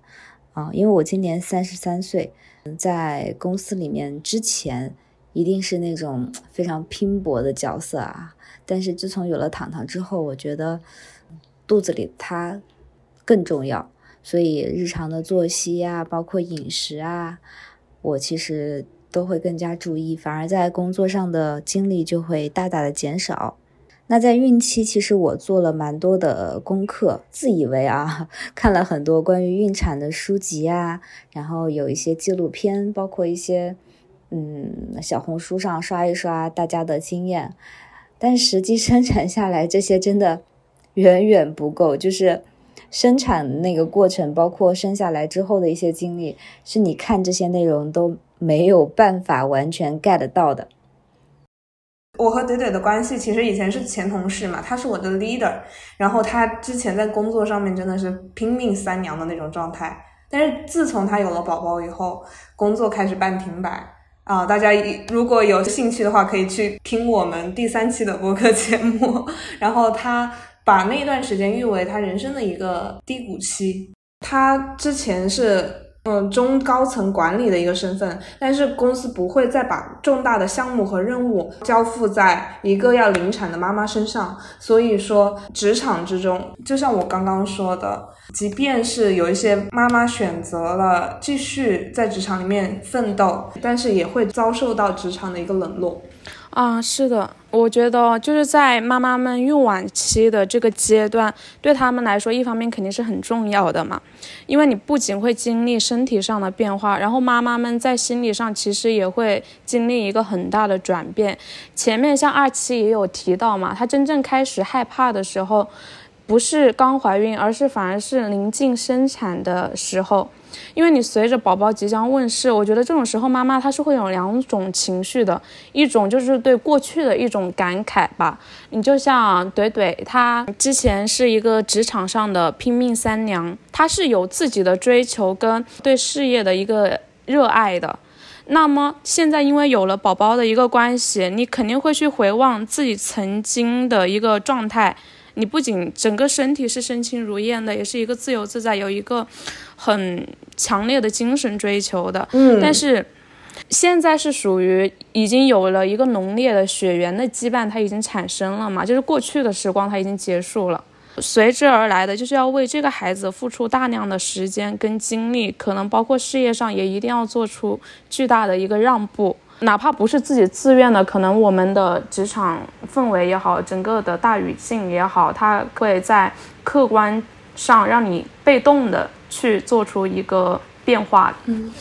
啊，因为我今年三十三岁，在公司里面之前一定是那种非常拼搏的角色啊。但是自从有了糖糖之后，我觉得肚子里它更重要，所以日常的作息啊，包括饮食啊，我其实都会更加注意，反而在工作上的精力就会大大的减少。那在孕期，其实我做了蛮多的功课，自以为啊 看了很多关于孕产的书籍啊，然后有一些纪录片，包括一些嗯小红书上刷一刷大家的经验。但实际生产下来，这些真的远远不够。就是生产那个过程，包括生下来之后的一些经历，是你看这些内容都没有办法完全 get 到的。我和怼怼的关系其实以前是前同事嘛，他是我的 leader，然后他之前在工作上面真的是拼命三娘的那种状态，但是自从他有了宝宝以后，工作开始半停摆。啊，大家如果有兴趣的话，可以去听我们第三期的播客节目。然后他把那段时间誉为他人生的一个低谷期。他之前是。嗯，中高层管理的一个身份，但是公司不会再把重大的项目和任务交付在一个要临产的妈妈身上。所以说，职场之中，就像我刚刚说的，即便是有一些妈妈选择了继续在职场里面奋斗，但是也会遭受到职场的一个冷落。啊，是的，我觉得就是在妈妈们孕晚期的这个阶段，对他们来说，一方面肯定是很重要的嘛，因为你不仅会经历身体上的变化，然后妈妈们在心理上其实也会经历一个很大的转变。前面像二期也有提到嘛，她真正开始害怕的时候，不是刚怀孕，而是反而是临近生产的时候。因为你随着宝宝即将问世，我觉得这种时候妈妈她是会有两种情绪的，一种就是对过去的一种感慨吧。你就像怼怼，她之前是一个职场上的拼命三娘，她是有自己的追求跟对事业的一个热爱的。那么现在因为有了宝宝的一个关系，你肯定会去回望自己曾经的一个状态。你不仅整个身体是身轻如燕的，也是一个自由自在，有一个很强烈的精神追求的。嗯，但是现在是属于已经有了一个浓烈的血缘的羁绊，它已经产生了嘛，就是过去的时光它已经结束了。随之而来的就是要为这个孩子付出大量的时间跟精力，可能包括事业上也一定要做出巨大的一个让步，哪怕不是自己自愿的，可能我们的职场氛围也好，整个的大语境也好，它会在客观上让你被动的去做出一个变化。嗯。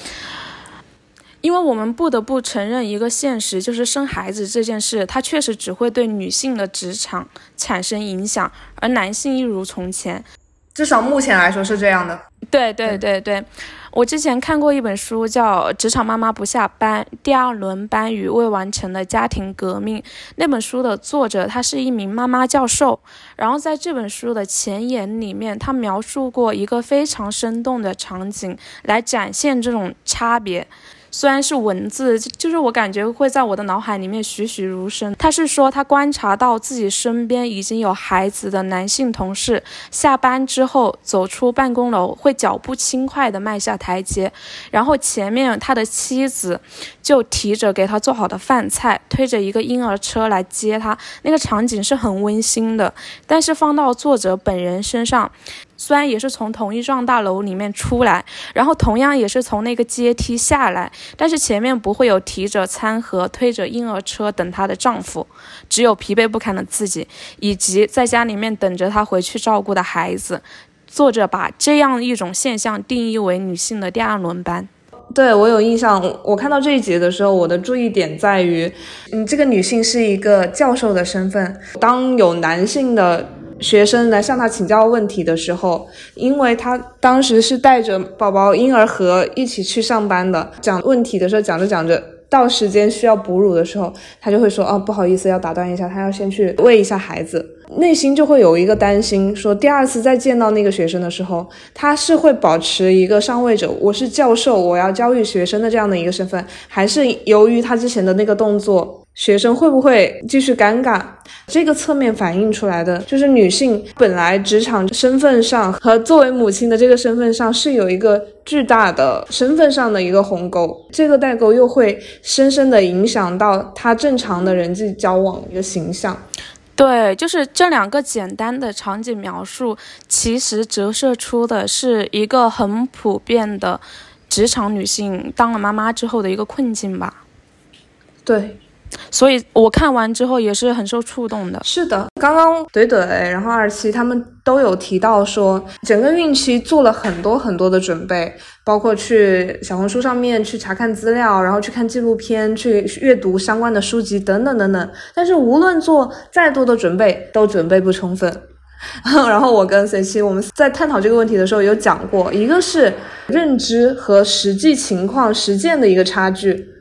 因为我们不得不承认一个现实，就是生孩子这件事，它确实只会对女性的职场产生影响，而男性一如从前。至少目前来说是这样的。对对对对，我之前看过一本书，叫《职场妈妈不下班：第二轮班与未完成的家庭革命》。那本书的作者他是一名妈妈教授，然后在这本书的前言里面，他描述过一个非常生动的场景，来展现这种差别。虽然是文字，就是我感觉会在我的脑海里面栩栩如生。他是说，他观察到自己身边已经有孩子的男性同事，下班之后走出办公楼会脚步轻快地迈下台阶，然后前面他的妻子就提着给他做好的饭菜，推着一个婴儿车来接他。那个场景是很温馨的，但是放到作者本人身上。虽然也是从同一幢大楼里面出来，然后同样也是从那个阶梯下来，但是前面不会有提着餐盒、推着婴儿车等她的丈夫，只有疲惫不堪的自己，以及在家里面等着她回去照顾的孩子。作者把这样一种现象定义为女性的第二轮班。对我有印象，我看到这一节的时候，我的注意点在于，嗯，这个女性是一个教授的身份，当有男性的。学生来向他请教问题的时候，因为他当时是带着宝宝婴儿盒一起去上班的，讲问题的时候讲着讲着，到时间需要哺乳的时候，他就会说：“哦，不好意思，要打断一下，他要先去喂一下孩子。”内心就会有一个担心，说第二次再见到那个学生的时候，他是会保持一个上位者，我是教授，我要教育学生的这样的一个身份，还是由于他之前的那个动作？学生会不会继续尴尬？这个侧面反映出来的就是女性本来职场身份上和作为母亲的这个身份上是有一个巨大的身份上的一个鸿沟，这个代沟又会深深的影响到她正常的人际交往一个形象。对，就是这两个简单的场景描述，其实折射出的是一个很普遍的职场女性当了妈妈之后的一个困境吧。对。所以我看完之后也是很受触动的。是的，刚刚怼怼，然后二七他们都有提到说，整个孕期做了很多很多的准备，包括去小红书上面去查看资料，然后去看纪录片，去阅读相关的书籍等等等等。但是无论做再多的准备，都准备不充分。然后我跟 C 七我们在探讨这个问题的时候有讲过，一个是认知和实际情况实践的一个差距。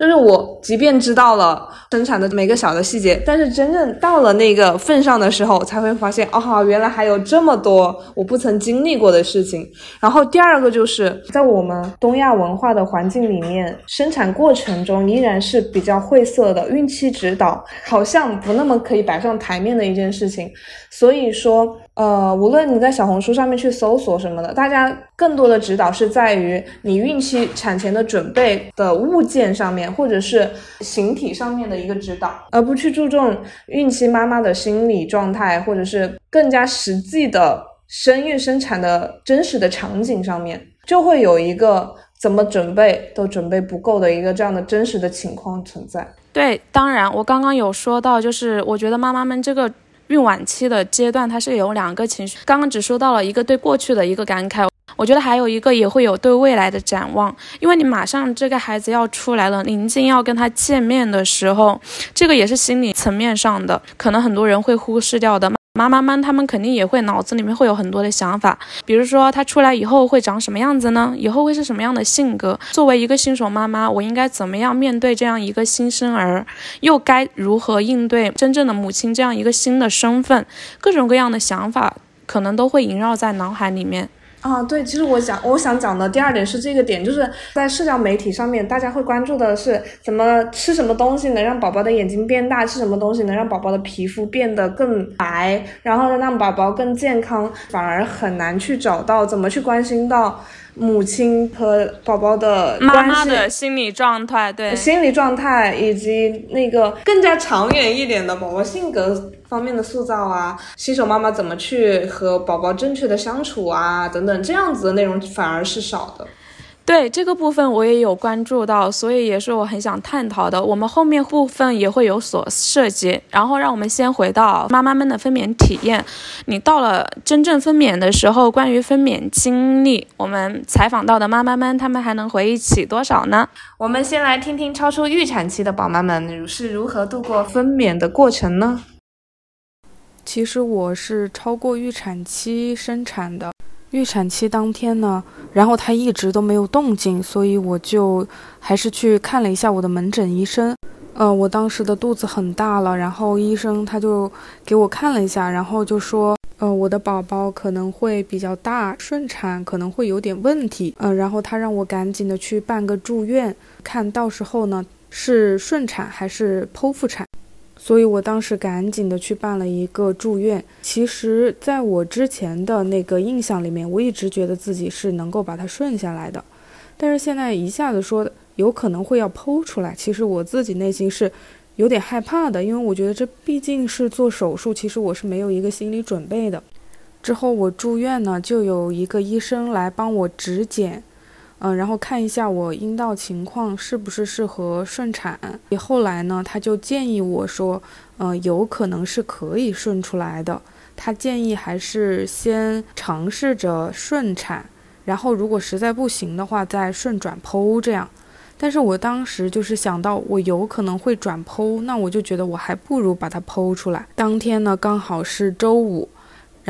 就是我，即便知道了生产的每个小的细节，但是真正到了那个份上的时候，才会发现，哦，原来还有这么多我不曾经历过的事情。然后第二个就是在我们东亚文化的环境里面，生产过程中依然是比较晦涩的，孕期指导好像不那么可以摆上台面的一件事情。所以说。呃，无论你在小红书上面去搜索什么的，大家更多的指导是在于你孕期产前的准备的物件上面，或者是形体上面的一个指导，而不去注重孕期妈妈的心理状态，或者是更加实际的生育生产的真实的场景上面，就会有一个怎么准备都准备不够的一个这样的真实的情况存在。对，当然我刚刚有说到，就是我觉得妈妈们这个。孕晚期的阶段，它是有两个情绪。刚刚只说到了一个对过去的一个感慨，我觉得还有一个也会有对未来的展望。因为你马上这个孩子要出来了，临近要跟他见面的时候，这个也是心理层面上的，可能很多人会忽视掉的。妈妈们，她们肯定也会脑子里面会有很多的想法，比如说她出来以后会长什么样子呢？以后会是什么样的性格？作为一个新手妈妈，我应该怎么样面对这样一个新生儿？又该如何应对真正的母亲这样一个新的身份？各种各样的想法可能都会萦绕在脑海里面。啊，对，其实我想我想讲的第二点是这个点，就是在社交媒体上面，大家会关注的是怎么吃什么东西能让宝宝的眼睛变大，吃什么东西能让宝宝的皮肤变得更白，然后让宝宝更健康，反而很难去找到怎么去关心到。母亲和宝宝的妈妈的心理状态，对心理状态以及那个更加长远一点的宝宝性格方面的塑造啊，新手妈妈怎么去和宝宝正确的相处啊，等等这样子的内容反而是少的。对这个部分我也有关注到，所以也是我很想探讨的。我们后面部分也会有所涉及。然后让我们先回到妈妈们的分娩体验。你到了真正分娩的时候，关于分娩经历，我们采访到的妈妈们，她们还能回忆起多少呢？我们先来听听超出预产期的宝妈们是如何度过分娩的过程呢？其实我是超过预产期生产的。预产期当天呢，然后他一直都没有动静，所以我就还是去看了一下我的门诊医生。呃，我当时的肚子很大了，然后医生他就给我看了一下，然后就说，呃，我的宝宝可能会比较大，顺产可能会有点问题。嗯，然后他让我赶紧的去办个住院，看到时候呢是顺产还是剖腹产。所以我当时赶紧的去办了一个住院。其实，在我之前的那个印象里面，我一直觉得自己是能够把它顺下来的。但是现在一下子说有可能会要剖出来，其实我自己内心是有点害怕的，因为我觉得这毕竟是做手术，其实我是没有一个心理准备的。之后我住院呢，就有一个医生来帮我指检。嗯，然后看一下我阴道情况是不是适合顺产。后来呢，他就建议我说，嗯，有可能是可以顺出来的。他建议还是先尝试着顺产，然后如果实在不行的话，再顺转剖这样。但是我当时就是想到我有可能会转剖，那我就觉得我还不如把它剖出来。当天呢，刚好是周五。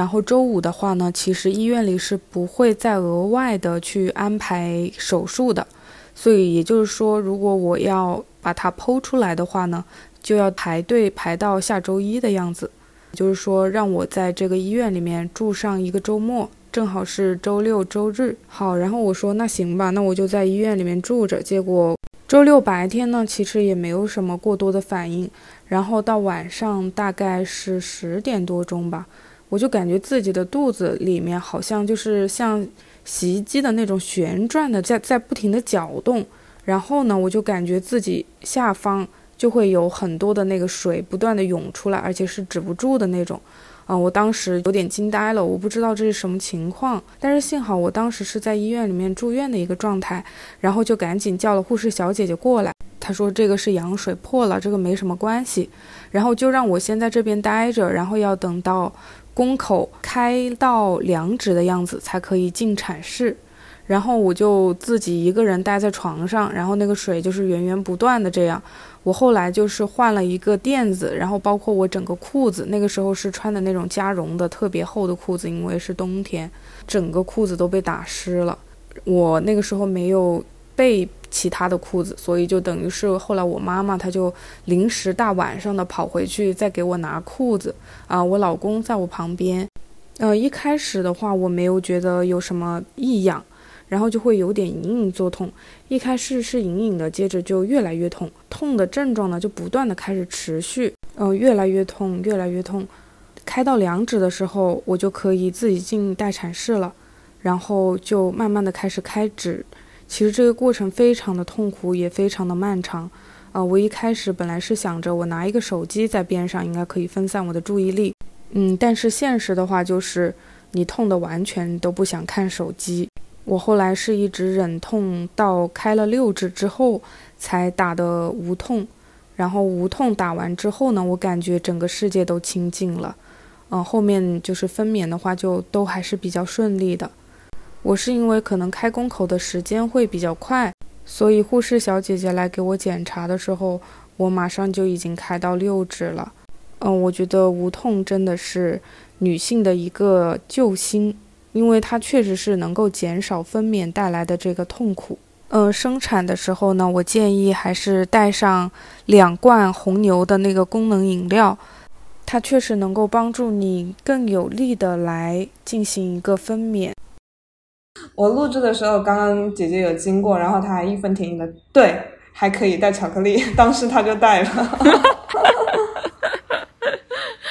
然后周五的话呢，其实医院里是不会再额外的去安排手术的，所以也就是说，如果我要把它剖出来的话呢，就要排队排到下周一的样子，就是说让我在这个医院里面住上一个周末，正好是周六周日。好，然后我说那行吧，那我就在医院里面住着。结果周六白天呢，其实也没有什么过多的反应，然后到晚上大概是十点多钟吧。我就感觉自己的肚子里面好像就是像洗衣机的那种旋转的，在在不停的搅动。然后呢，我就感觉自己下方就会有很多的那个水不断的涌出来，而且是止不住的那种。啊，我当时有点惊呆了，我不知道这是什么情况。但是幸好我当时是在医院里面住院的一个状态，然后就赶紧叫了护士小姐姐过来。她说这个是羊水破了，这个没什么关系。然后就让我先在这边待着，然后要等到。宫口开到两指的样子才可以进产室，然后我就自己一个人待在床上，然后那个水就是源源不断的这样。我后来就是换了一个垫子，然后包括我整个裤子，那个时候是穿的那种加绒的特别厚的裤子，因为是冬天，整个裤子都被打湿了。我那个时候没有被。其他的裤子，所以就等于是后来我妈妈她就临时大晚上的跑回去再给我拿裤子啊，我老公在我旁边，呃，一开始的话我没有觉得有什么异样，然后就会有点隐隐作痛，一开始是隐隐的，接着就越来越痛，痛的症状呢就不断的开始持续，嗯，越来越痛，越来越痛，开到两指的时候我就可以自己进待产室了，然后就慢慢的开始开指。其实这个过程非常的痛苦，也非常的漫长，啊，我一开始本来是想着我拿一个手机在边上，应该可以分散我的注意力，嗯，但是现实的话就是你痛的完全都不想看手机。我后来是一直忍痛到开了六指之后才打的无痛，然后无痛打完之后呢，我感觉整个世界都清静了，嗯，后面就是分娩的话就都还是比较顺利的。我是因为可能开宫口的时间会比较快，所以护士小姐姐来给我检查的时候，我马上就已经开到六指了。嗯，我觉得无痛真的是女性的一个救星，因为它确实是能够减少分娩带来的这个痛苦。嗯，生产的时候呢，我建议还是带上两罐红牛的那个功能饮料，它确实能够帮助你更有力的来进行一个分娩。我录制的时候，刚刚姐姐有经过，然后她还义愤填膺的，对，还可以带巧克力，当时她就带了。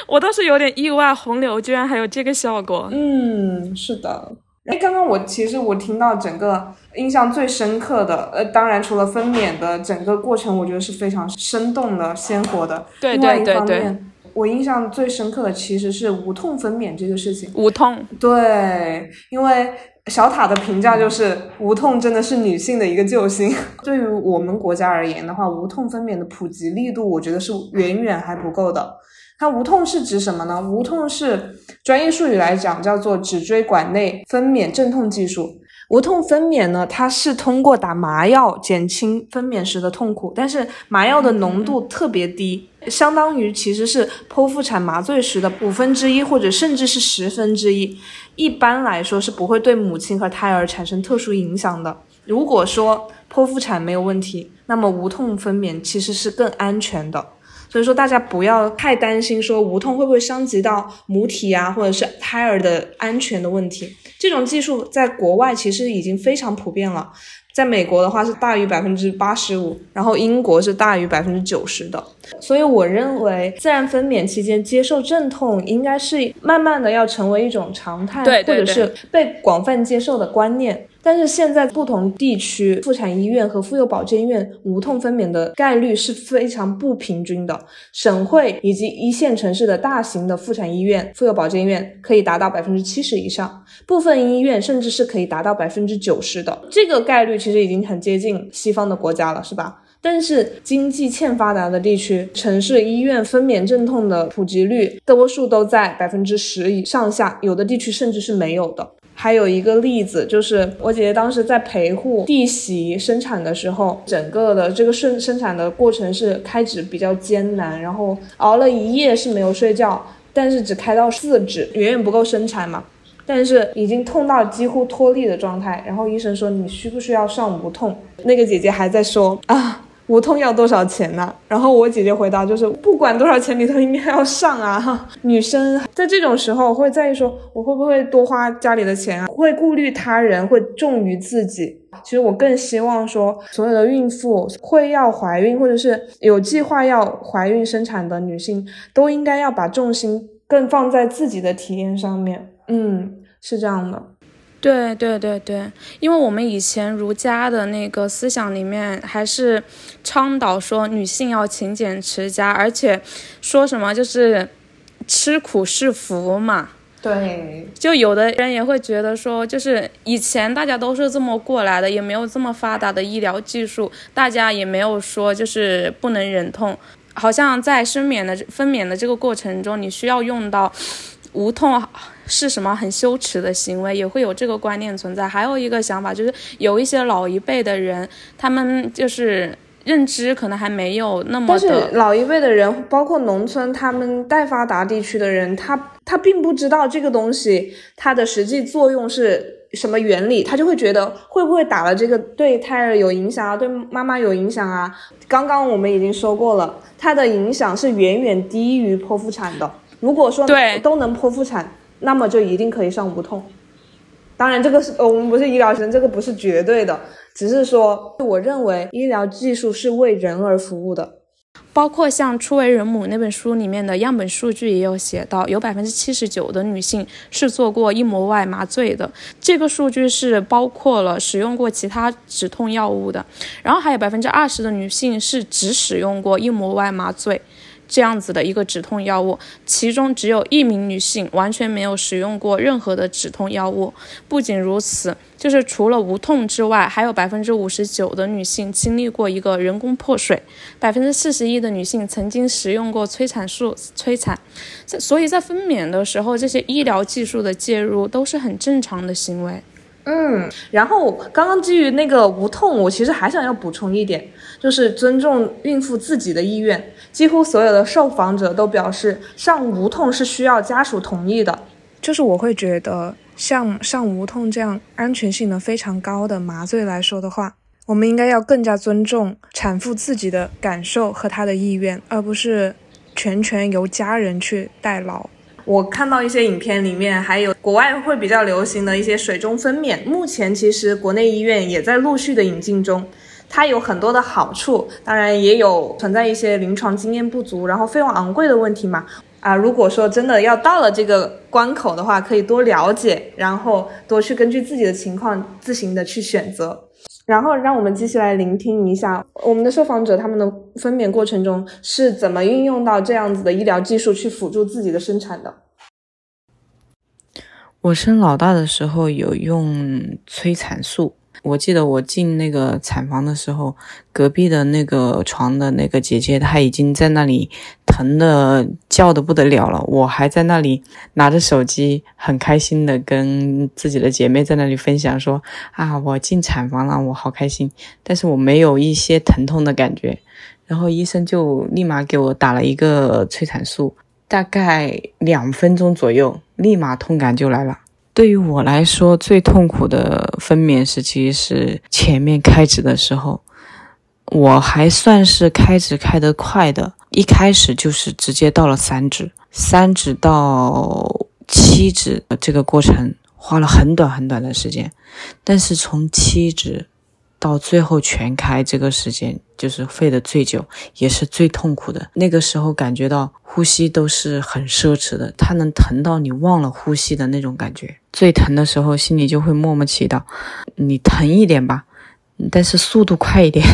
我倒是有点意外，红牛居然还有这个效果。嗯，是的。哎，刚刚我其实我听到整个印象最深刻的，呃，当然除了分娩的整个过程，我觉得是非常生动的、鲜活的。对对对对。我印象最深刻的其实是无痛分娩这个事情。无痛。对，因为小塔的评价就是无痛真的是女性的一个救星。对于我们国家而言的话，无痛分娩的普及力度，我觉得是远远还不够的。它无痛是指什么呢？无痛是专业术语来讲叫做脊椎管内分娩镇痛技术。无痛分娩呢，它是通过打麻药减轻分娩时的痛苦，但是麻药的浓度特别低，相当于其实是剖腹产麻醉时的五分之一或者甚至是十分之一。一般来说是不会对母亲和胎儿产生特殊影响的。如果说剖腹产没有问题，那么无痛分娩其实是更安全的。所以说，大家不要太担心，说无痛会不会伤及到母体啊，或者是胎儿的安全的问题。这种技术在国外其实已经非常普遍了，在美国的话是大于百分之八十五，然后英国是大于百分之九十的。所以我认为，自然分娩期间接受阵痛应该是慢慢的要成为一种常态，或者是被广泛接受的观念。但是现在不同地区妇产医院和妇幼保健院无痛分娩的概率是非常不平均的。省会以及一线城市的大型的妇产医院、妇幼保健院可以达到百分之七十以上，部分医院甚至是可以达到百分之九十的。这个概率其实已经很接近西方的国家了，是吧？但是经济欠发达的地区、城市医院分娩镇痛的普及率多数都在百分之十以上下，有的地区甚至是没有的。还有一个例子，就是我姐姐当时在陪护弟媳生产的时候，整个的这个生生产的过程是开指比较艰难，然后熬了一夜是没有睡觉，但是只开到四指，远远不够生产嘛。但是已经痛到几乎脱力的状态，然后医生说你需不需要上无痛？那个姐姐还在说啊。无痛要多少钱呢？然后我姐姐回答就是不管多少钱，你都应该要上啊。女生在这种时候会在意说，我会不会多花家里的钱啊？会顾虑他人，会重于自己。其实我更希望说，所有的孕妇会要怀孕或者是有计划要怀孕生产的女性，都应该要把重心更放在自己的体验上面。嗯，是这样的。对对对对，因为我们以前儒家的那个思想里面，还是倡导说女性要勤俭持家，而且说什么就是吃苦是福嘛。对，就有的人也会觉得说，就是以前大家都是这么过来的，也没有这么发达的医疗技术，大家也没有说就是不能忍痛，好像在生娩的分娩的这个过程中，你需要用到无痛。是什么很羞耻的行为，也会有这个观念存在。还有一个想法就是，有一些老一辈的人，他们就是认知可能还没有那么。但是老一辈的人，包括农村，他们待发达地区的人，他他并不知道这个东西它的实际作用是什么原理，他就会觉得会不会打了这个对胎儿有影响啊，对妈妈有影响啊？刚刚我们已经说过了，它的影响是远远低于剖腹产的。如果说对都能剖腹产。那么就一定可以上无痛，当然这个是我们不是医疗生，这个不是绝对的，只是说我认为医疗技术是为人而服务的。包括像《初为人母》那本书里面的样本数据也有写到，有百分之七十九的女性是做过硬膜外麻醉的，这个数据是包括了使用过其他止痛药物的，然后还有百分之二十的女性是只使用过硬膜外麻醉。这样子的一个止痛药物，其中只有一名女性完全没有使用过任何的止痛药物。不仅如此，就是除了无痛之外，还有百分之五十九的女性经历过一个人工破水，百分之四十一的女性曾经使用过催产素催产。所以在分娩的时候，这些医疗技术的介入都是很正常的行为。嗯，然后刚刚基于那个无痛，我其实还想要补充一点，就是尊重孕妇自己的意愿。几乎所有的受访者都表示，上无痛是需要家属同意的。就是我会觉得，像上无痛这样安全性能非常高的麻醉来说的话，我们应该要更加尊重产妇自己的感受和她的意愿，而不是全权由家人去代劳。我看到一些影片里面，还有国外会比较流行的一些水中分娩，目前其实国内医院也在陆续的引进中。它有很多的好处，当然也有存在一些临床经验不足，然后费用昂贵的问题嘛。啊，如果说真的要到了这个关口的话，可以多了解，然后多去根据自己的情况自行的去选择。然后让我们继续来聆听一下我们的受访者他们的分娩过程中是怎么运用到这样子的医疗技术去辅助自己的生产的。我生老大的时候有用催产素。我记得我进那个产房的时候，隔壁的那个床的那个姐姐，她已经在那里疼的叫的不得了了。我还在那里拿着手机，很开心的跟自己的姐妹在那里分享说：“啊，我进产房了，我好开心。”但是我没有一些疼痛的感觉。然后医生就立马给我打了一个催产素，大概两分钟左右，立马痛感就来了。对于我来说，最痛苦的分娩时期是前面开指的时候。我还算是开指开得快的，一开始就是直接到了三指，三指到七指这个过程花了很短很短的时间，但是从七指。到最后全开这个时间就是费的最久，也是最痛苦的。那个时候感觉到呼吸都是很奢侈的，它能疼到你忘了呼吸的那种感觉。最疼的时候，心里就会默默祈祷，你疼一点吧，但是速度快一点，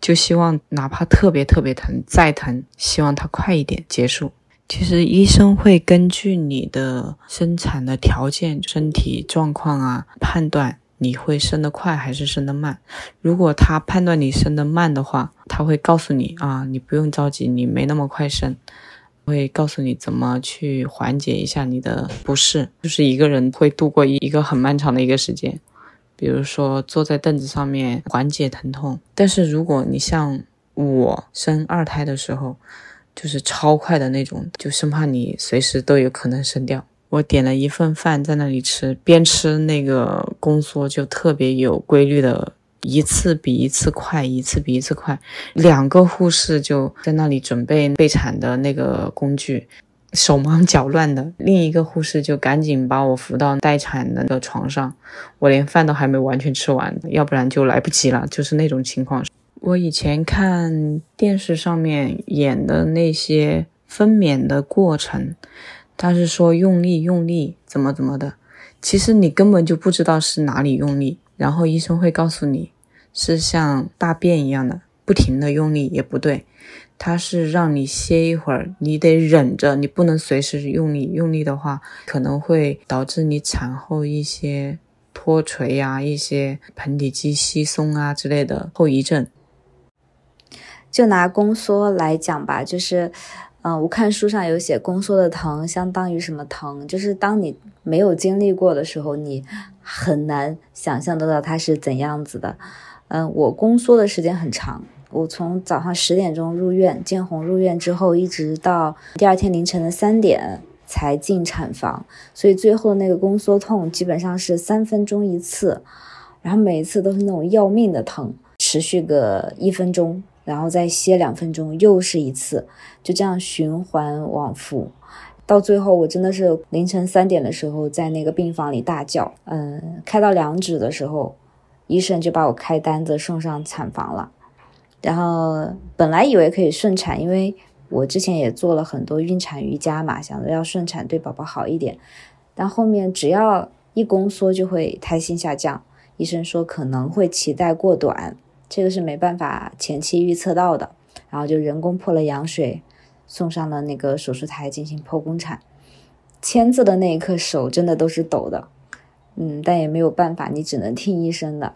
就希望哪怕特别特别疼，再疼，希望它快一点结束。其实医生会根据你的生产的条件、身体状况啊判断。你会生得快还是生得慢？如果他判断你生得慢的话，他会告诉你啊，你不用着急，你没那么快生，会告诉你怎么去缓解一下你的不适。就是一个人会度过一一个很漫长的一个时间，比如说坐在凳子上面缓解疼痛。但是如果你像我生二胎的时候，就是超快的那种，就生怕你随时都有可能生掉。我点了一份饭在那里吃，边吃那个宫缩就特别有规律的，一次比一次快，一次比一次快。两个护士就在那里准备备产的那个工具，手忙脚乱的。另一个护士就赶紧把我扶到待产的那个床上，我连饭都还没完全吃完，要不然就来不及了，就是那种情况。我以前看电视上面演的那些分娩的过程。他是说用力用力怎么怎么的，其实你根本就不知道是哪里用力，然后医生会告诉你是像大便一样的不停的用力也不对，他是让你歇一会儿，你得忍着，你不能随时用力，用力的话可能会导致你产后一些脱垂呀、一些盆底肌稀松啊之类的后遗症。就拿宫缩来讲吧，就是。嗯，我看书上有写宫缩的疼相当于什么疼，就是当你没有经历过的时候，你很难想象得到它是怎样子的。嗯，我宫缩的时间很长，我从早上十点钟入院，见红入院之后，一直到第二天凌晨的三点才进产房，所以最后那个宫缩痛基本上是三分钟一次，然后每一次都是那种要命的疼，持续个一分钟。然后再歇两分钟，又是一次，就这样循环往复，到最后我真的是凌晨三点的时候在那个病房里大叫，嗯，开到两指的时候，医生就把我开单子送上产房了。然后本来以为可以顺产，因为我之前也做了很多孕产瑜伽嘛，想着要顺产对宝宝好一点，但后面只要一宫缩就会胎心下降，医生说可能会脐带过短。这个是没办法前期预测到的，然后就人工破了羊水，送上了那个手术台进行剖宫产。签字的那一刻，手真的都是抖的，嗯，但也没有办法，你只能听医生的。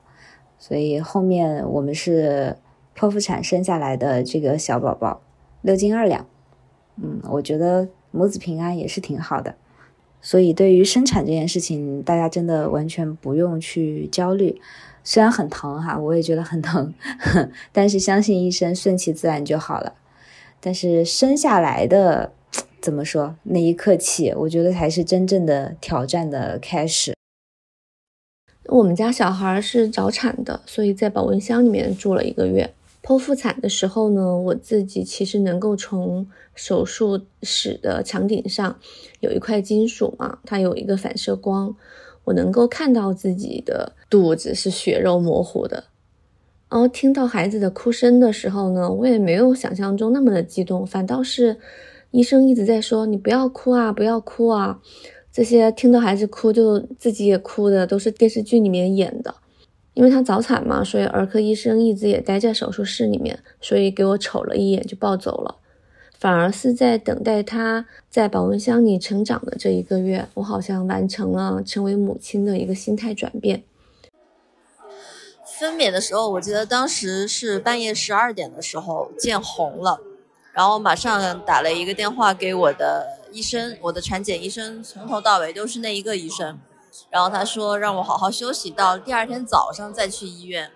所以后面我们是剖腹产生下来的这个小宝宝，六斤二两，嗯，我觉得母子平安也是挺好的。所以对于生产这件事情，大家真的完全不用去焦虑。虽然很疼哈，我也觉得很疼，但是相信医生，顺其自然就好了。但是生下来的，怎么说那一刻起，我觉得才是真正的挑战的开始。我们家小孩是早产的，所以在保温箱里面住了一个月。剖腹产的时候呢，我自己其实能够从手术室的墙顶上有一块金属嘛，它有一个反射光，我能够看到自己的肚子是血肉模糊的。然后听到孩子的哭声的时候呢，我也没有想象中那么的激动，反倒是医生一直在说你不要哭啊，不要哭啊。这些听到孩子哭就自己也哭的，都是电视剧里面演的。因为他早产嘛，所以儿科医生一直也待在手术室里面，所以给我瞅了一眼就抱走了。反而是在等待他在保温箱里成长的这一个月，我好像完成了成为母亲的一个心态转变。分娩的时候，我记得当时是半夜十二点的时候见红了，然后马上打了一个电话给我的。医生，我的产检医生从头到尾都是那一个医生，然后他说让我好好休息，到第二天早上再去医院。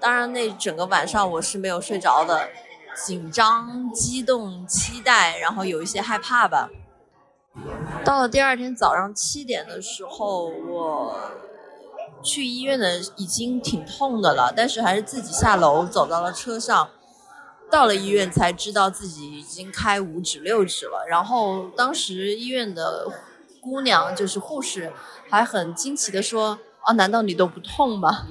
当然，那整个晚上我是没有睡着的，紧张、激动、期待，然后有一些害怕吧。到了第二天早上七点的时候，我去医院的已经挺痛的了，但是还是自己下楼走到了车上。到了医院才知道自己已经开五指六指了，然后当时医院的姑娘就是护士，还很惊奇的说：“啊，难道你都不痛吗？”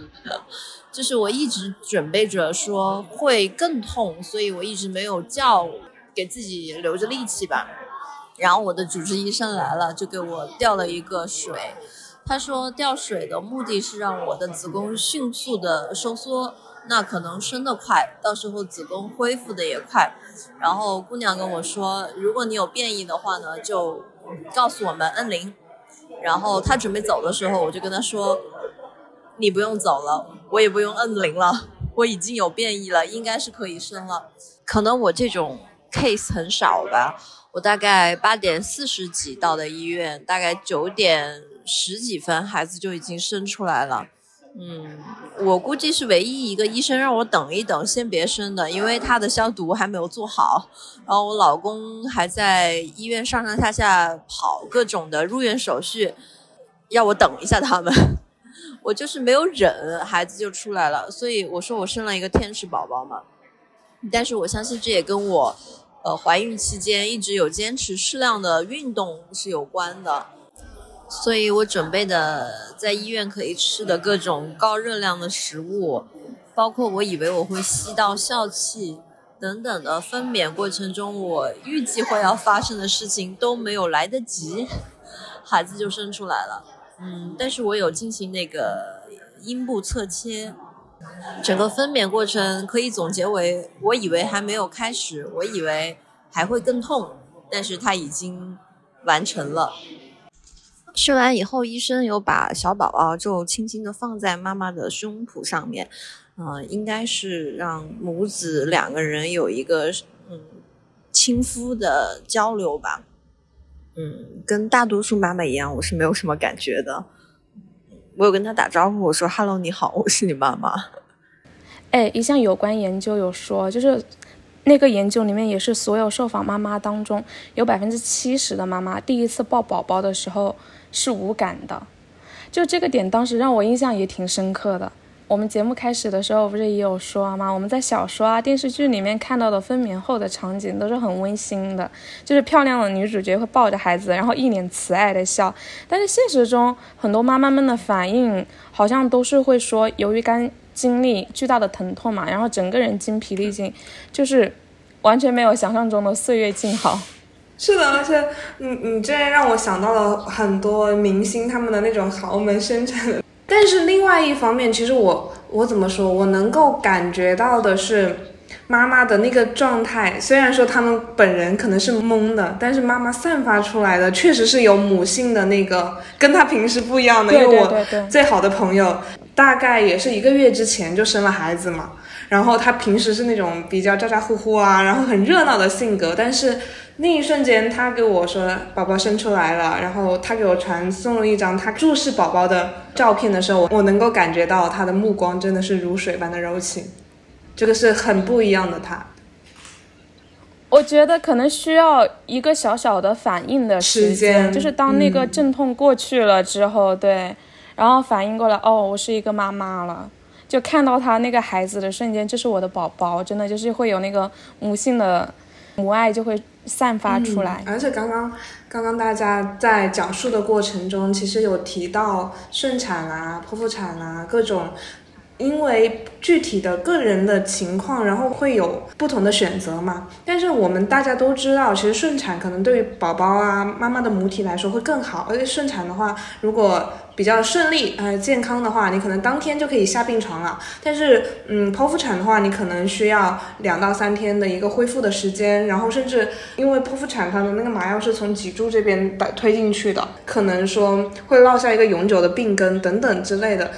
就是我一直准备着说会更痛，所以我一直没有叫，给自己留着力气吧。然后我的主治医生来了，就给我吊了一个水，他说吊水的目的是让我的子宫迅速的收缩。那可能生的快，到时候子宫恢复的也快。然后姑娘跟我说，如果你有变异的话呢，就告诉我们 N 零。然后她准备走的时候，我就跟她说，你不用走了，我也不用摁零了，我已经有变异了，应该是可以生了。可能我这种 case 很少吧，我大概八点四十几到的医院，大概九点十几分孩子就已经生出来了。嗯，我估计是唯一一个医生让我等一等，先别生的，因为他的消毒还没有做好。然后我老公还在医院上上下下跑各种的入院手续，要我等一下他们。我就是没有忍，孩子就出来了。所以我说我生了一个天使宝宝嘛。但是我相信这也跟我，呃，怀孕期间一直有坚持适量的运动是有关的。所以我准备的在医院可以吃的各种高热量的食物，包括我以为我会吸到笑气等等的分娩过程中我预计会要发生的事情都没有来得及，孩子就生出来了。嗯，但是我有进行那个阴部侧切，整个分娩过程可以总结为：我以为还没有开始，我以为还会更痛，但是它已经完成了。吃完以后，医生有把小宝宝就轻轻的放在妈妈的胸脯上面，嗯，应该是让母子两个人有一个嗯亲肤的交流吧，嗯，跟大多数妈妈一样，我是没有什么感觉的。我有跟他打招呼，我说 “hello，你好，我是你妈妈。”哎，一项有关研究有说，就是那个研究里面也是所有受访妈妈当中，有百分之七十的妈妈第一次抱宝宝的时候。是无感的，就这个点，当时让我印象也挺深刻的。我们节目开始的时候不是也有说吗？我们在小说啊、电视剧里面看到的分娩后的场景都是很温馨的，就是漂亮的女主角会抱着孩子，然后一脸慈爱的笑。但是现实中，很多妈妈们的反应好像都是会说，由于刚经历巨大的疼痛嘛，然后整个人精疲力尽，就是完全没有想象中的岁月静好。是的，而且你你这让我想到了很多明星他们的那种豪门生产。但是另外一方面，其实我我怎么说，我能够感觉到的是妈妈的那个状态。虽然说他们本人可能是懵的，但是妈妈散发出来的确实是有母性的那个，跟她平时不一样的。因为我最好的朋友大概也是一个月之前就生了孩子嘛，然后她平时是那种比较咋咋呼呼啊，然后很热闹的性格，但是。那一瞬间，他给我说宝宝生出来了，然后他给我传送了一张他注视宝宝的照片的时候，我我能够感觉到他的目光真的是如水般的柔情，这个是很不一样的他。我觉得可能需要一个小小的反应的时间，就是当那个阵痛过去了之后，对，然后反应过来，哦，我是一个妈妈了。就看到他那个孩子的瞬间，这是我的宝宝，真的就是会有那个母性的母爱就会散发出来。而且刚刚刚刚大家在讲述的过程中，其实有提到顺产啊、剖腹产啊各种。因为具体的个人的情况，然后会有不同的选择嘛。但是我们大家都知道，其实顺产可能对于宝宝啊、妈妈的母体来说会更好。而且顺产的话，如果比较顺利、呃健康的话，你可能当天就可以下病床了。但是，嗯，剖腹产的话，你可能需要两到三天的一个恢复的时间，然后甚至因为剖腹产它的那个麻药是从脊柱这边打推进去的，可能说会落下一个永久的病根等等之类的。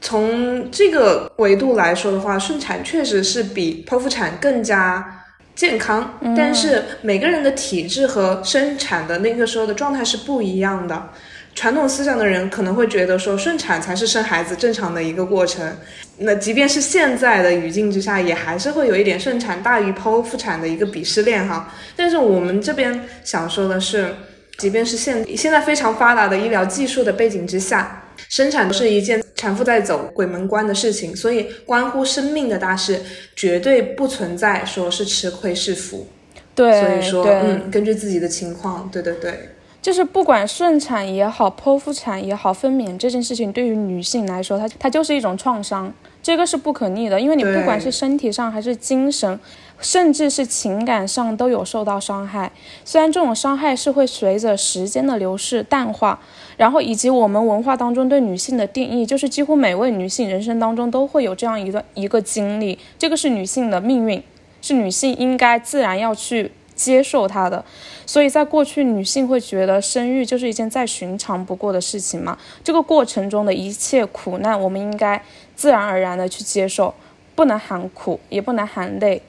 从这个维度来说的话，顺产确实是比剖腹产更加健康，但是每个人的体质和生产的那个时候的状态是不一样的。传统思想的人可能会觉得说顺产才是生孩子正常的一个过程，那即便是现在的语境之下，也还是会有一点顺产大于剖腹产的一个鄙视链哈。但是我们这边想说的是，即便是现现在非常发达的医疗技术的背景之下。生产是一件产妇在走鬼门关的事情，所以关乎生命的大事，绝对不存在说是吃亏是福。对，所以说，嗯，根据自己的情况，对对对，就是不管顺产也好，剖腹产也好，分娩这件事情对于女性来说，它它就是一种创伤，这个是不可逆的，因为你不管是身体上还是精神。甚至是情感上都有受到伤害，虽然这种伤害是会随着时间的流逝淡化，然后以及我们文化当中对女性的定义，就是几乎每位女性人生当中都会有这样一段一个经历，这个是女性的命运，是女性应该自然要去接受它的。所以在过去，女性会觉得生育就是一件再寻常不过的事情嘛，这个过程中的一切苦难，我们应该自然而然的去接受，不能喊苦，也不能喊累。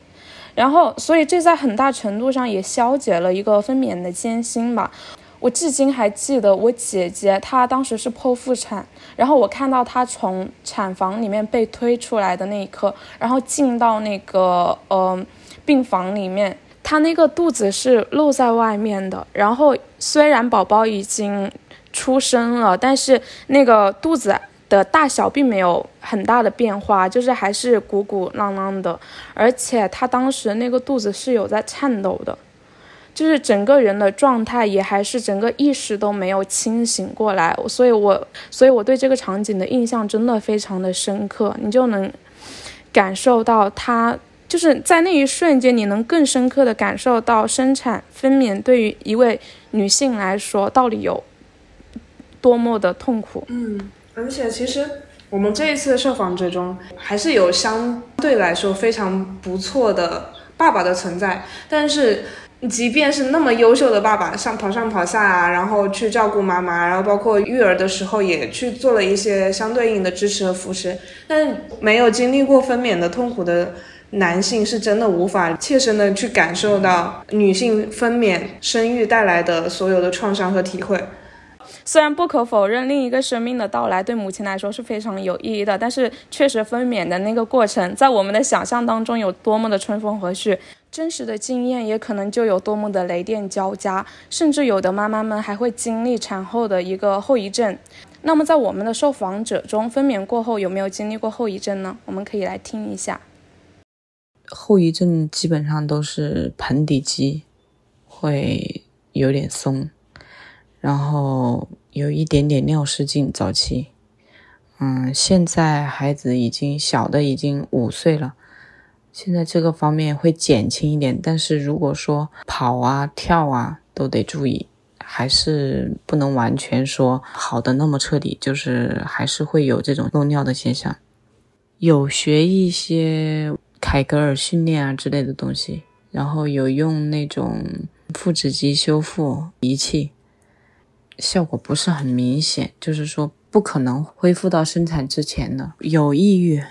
然后，所以这在很大程度上也消解了一个分娩的艰辛吧。我至今还记得我姐姐，她当时是剖腹产，然后我看到她从产房里面被推出来的那一刻，然后进到那个呃病房里面，他那个肚子是露在外面的。然后虽然宝宝已经出生了，但是那个肚子。的大小并没有很大的变化，就是还是鼓鼓囊囊的，而且他当时那个肚子是有在颤抖的，就是整个人的状态也还是整个意识都没有清醒过来，所以我所以我对这个场景的印象真的非常的深刻，你就能感受到他就是在那一瞬间，你能更深刻的感受到生产分娩对于一位女性来说到底有多么的痛苦。嗯。而且其实我们这一次的受访者中，还是有相对来说非常不错的爸爸的存在。但是，即便是那么优秀的爸爸，上跑上跑下啊，然后去照顾妈妈，然后包括育儿的时候也去做了一些相对应的支持和扶持。但没有经历过分娩的痛苦的男性，是真的无法切身的去感受到女性分娩生育带来的所有的创伤和体会。虽然不可否认，另一个生命的到来对母亲来说是非常有意义的，但是确实分娩的那个过程，在我们的想象当中有多么的春风和煦，真实的经验也可能就有多么的雷电交加，甚至有的妈妈们还会经历产后的一个后遗症。那么在我们的受访者中，分娩过后有没有经历过后遗症呢？我们可以来听一下。后遗症基本上都是盆底肌会有点松。然后有一点点尿失禁，早期，嗯，现在孩子已经小的已经五岁了，现在这个方面会减轻一点，但是如果说跑啊跳啊都得注意，还是不能完全说好的那么彻底，就是还是会有这种漏尿的现象。有学一些凯格尔训练啊之类的东西，然后有用那种腹直肌修复仪器。效果不是很明显，就是说不可能恢复到生产之前的。有抑郁，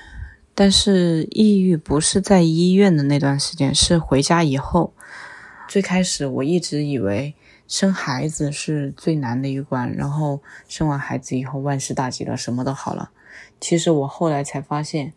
但是抑郁不是在医院的那段时间，是回家以后。最开始我一直以为生孩子是最难的一关，然后生完孩子以后万事大吉了，什么都好了。其实我后来才发现，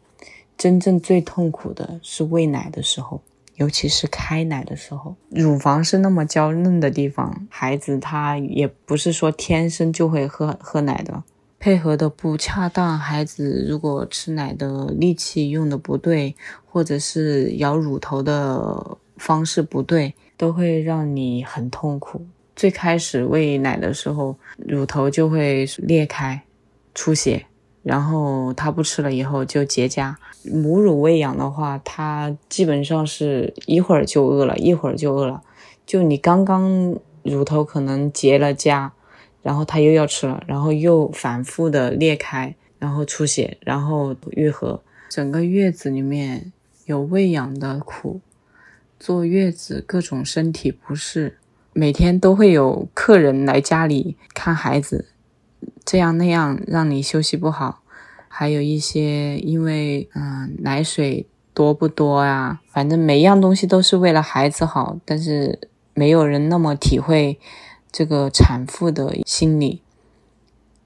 真正最痛苦的是喂奶的时候。尤其是开奶的时候，乳房是那么娇嫩的地方，孩子他也不是说天生就会喝喝奶的，配合的不恰当，孩子如果吃奶的力气用的不对，或者是咬乳头的方式不对，都会让你很痛苦。最开始喂奶的时候，乳头就会裂开、出血，然后他不吃了以后就结痂。母乳喂养的话，它基本上是一会儿就饿了，一会儿就饿了。就你刚刚乳头可能结了痂，然后他又要吃了，然后又反复的裂开，然后出血，然后愈合。整个月子里面有喂养的苦，坐月子各种身体不适。每天都会有客人来家里看孩子，这样那样让你休息不好，还有一些因为嗯奶水多不多呀，反正每样东西都是为了孩子好，但是没有人那么体会这个产妇的心理，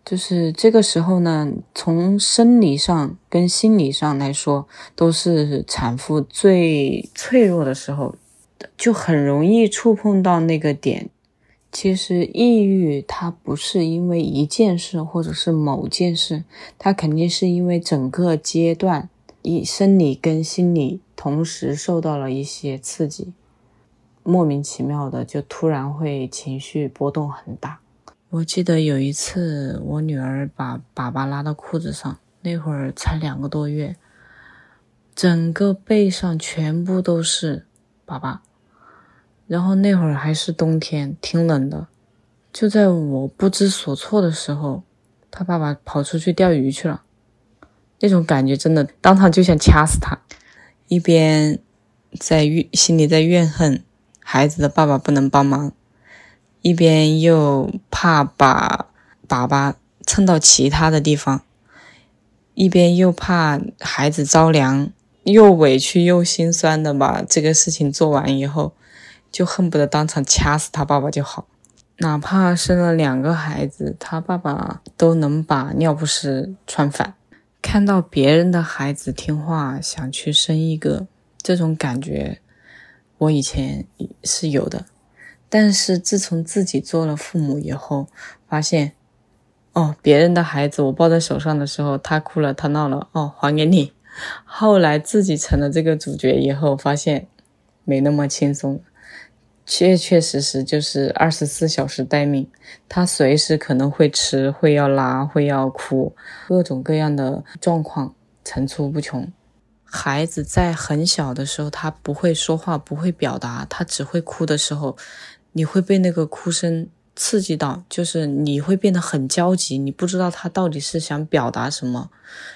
就是这个时候呢，从生理上跟心理上来说，都是产妇最脆弱的时候。就很容易触碰到那个点。其实抑郁它不是因为一件事或者是某件事，它肯定是因为整个阶段，以生理跟心理同时受到了一些刺激，莫名其妙的就突然会情绪波动很大。我记得有一次，我女儿把粑粑拉到裤子上，那会儿才两个多月，整个背上全部都是粑粑。然后那会儿还是冬天，挺冷的。就在我不知所措的时候，他爸爸跑出去钓鱼去了。那种感觉真的，当场就想掐死他。一边在怨，心里在怨恨孩子的爸爸不能帮忙，一边又怕把粑粑蹭到其他的地方，一边又怕孩子着凉，又委屈又心酸的把这个事情做完以后。就恨不得当场掐死他爸爸就好，哪怕生了两个孩子，他爸爸都能把尿不湿穿反。看到别人的孩子听话，想去生一个，这种感觉我以前是有的。但是自从自己做了父母以后，发现，哦，别人的孩子我抱在手上的时候，他哭了，他闹了，哦，还给你。后来自己成了这个主角以后，发现没那么轻松。确确实实就是二十四小时待命，他随时可能会吃，会要拉，会要哭，各种各样的状况层出不穷。孩子在很小的时候，他不会说话，不会表达，他只会哭的时候，你会被那个哭声刺激到，就是你会变得很焦急，你不知道他到底是想表达什么。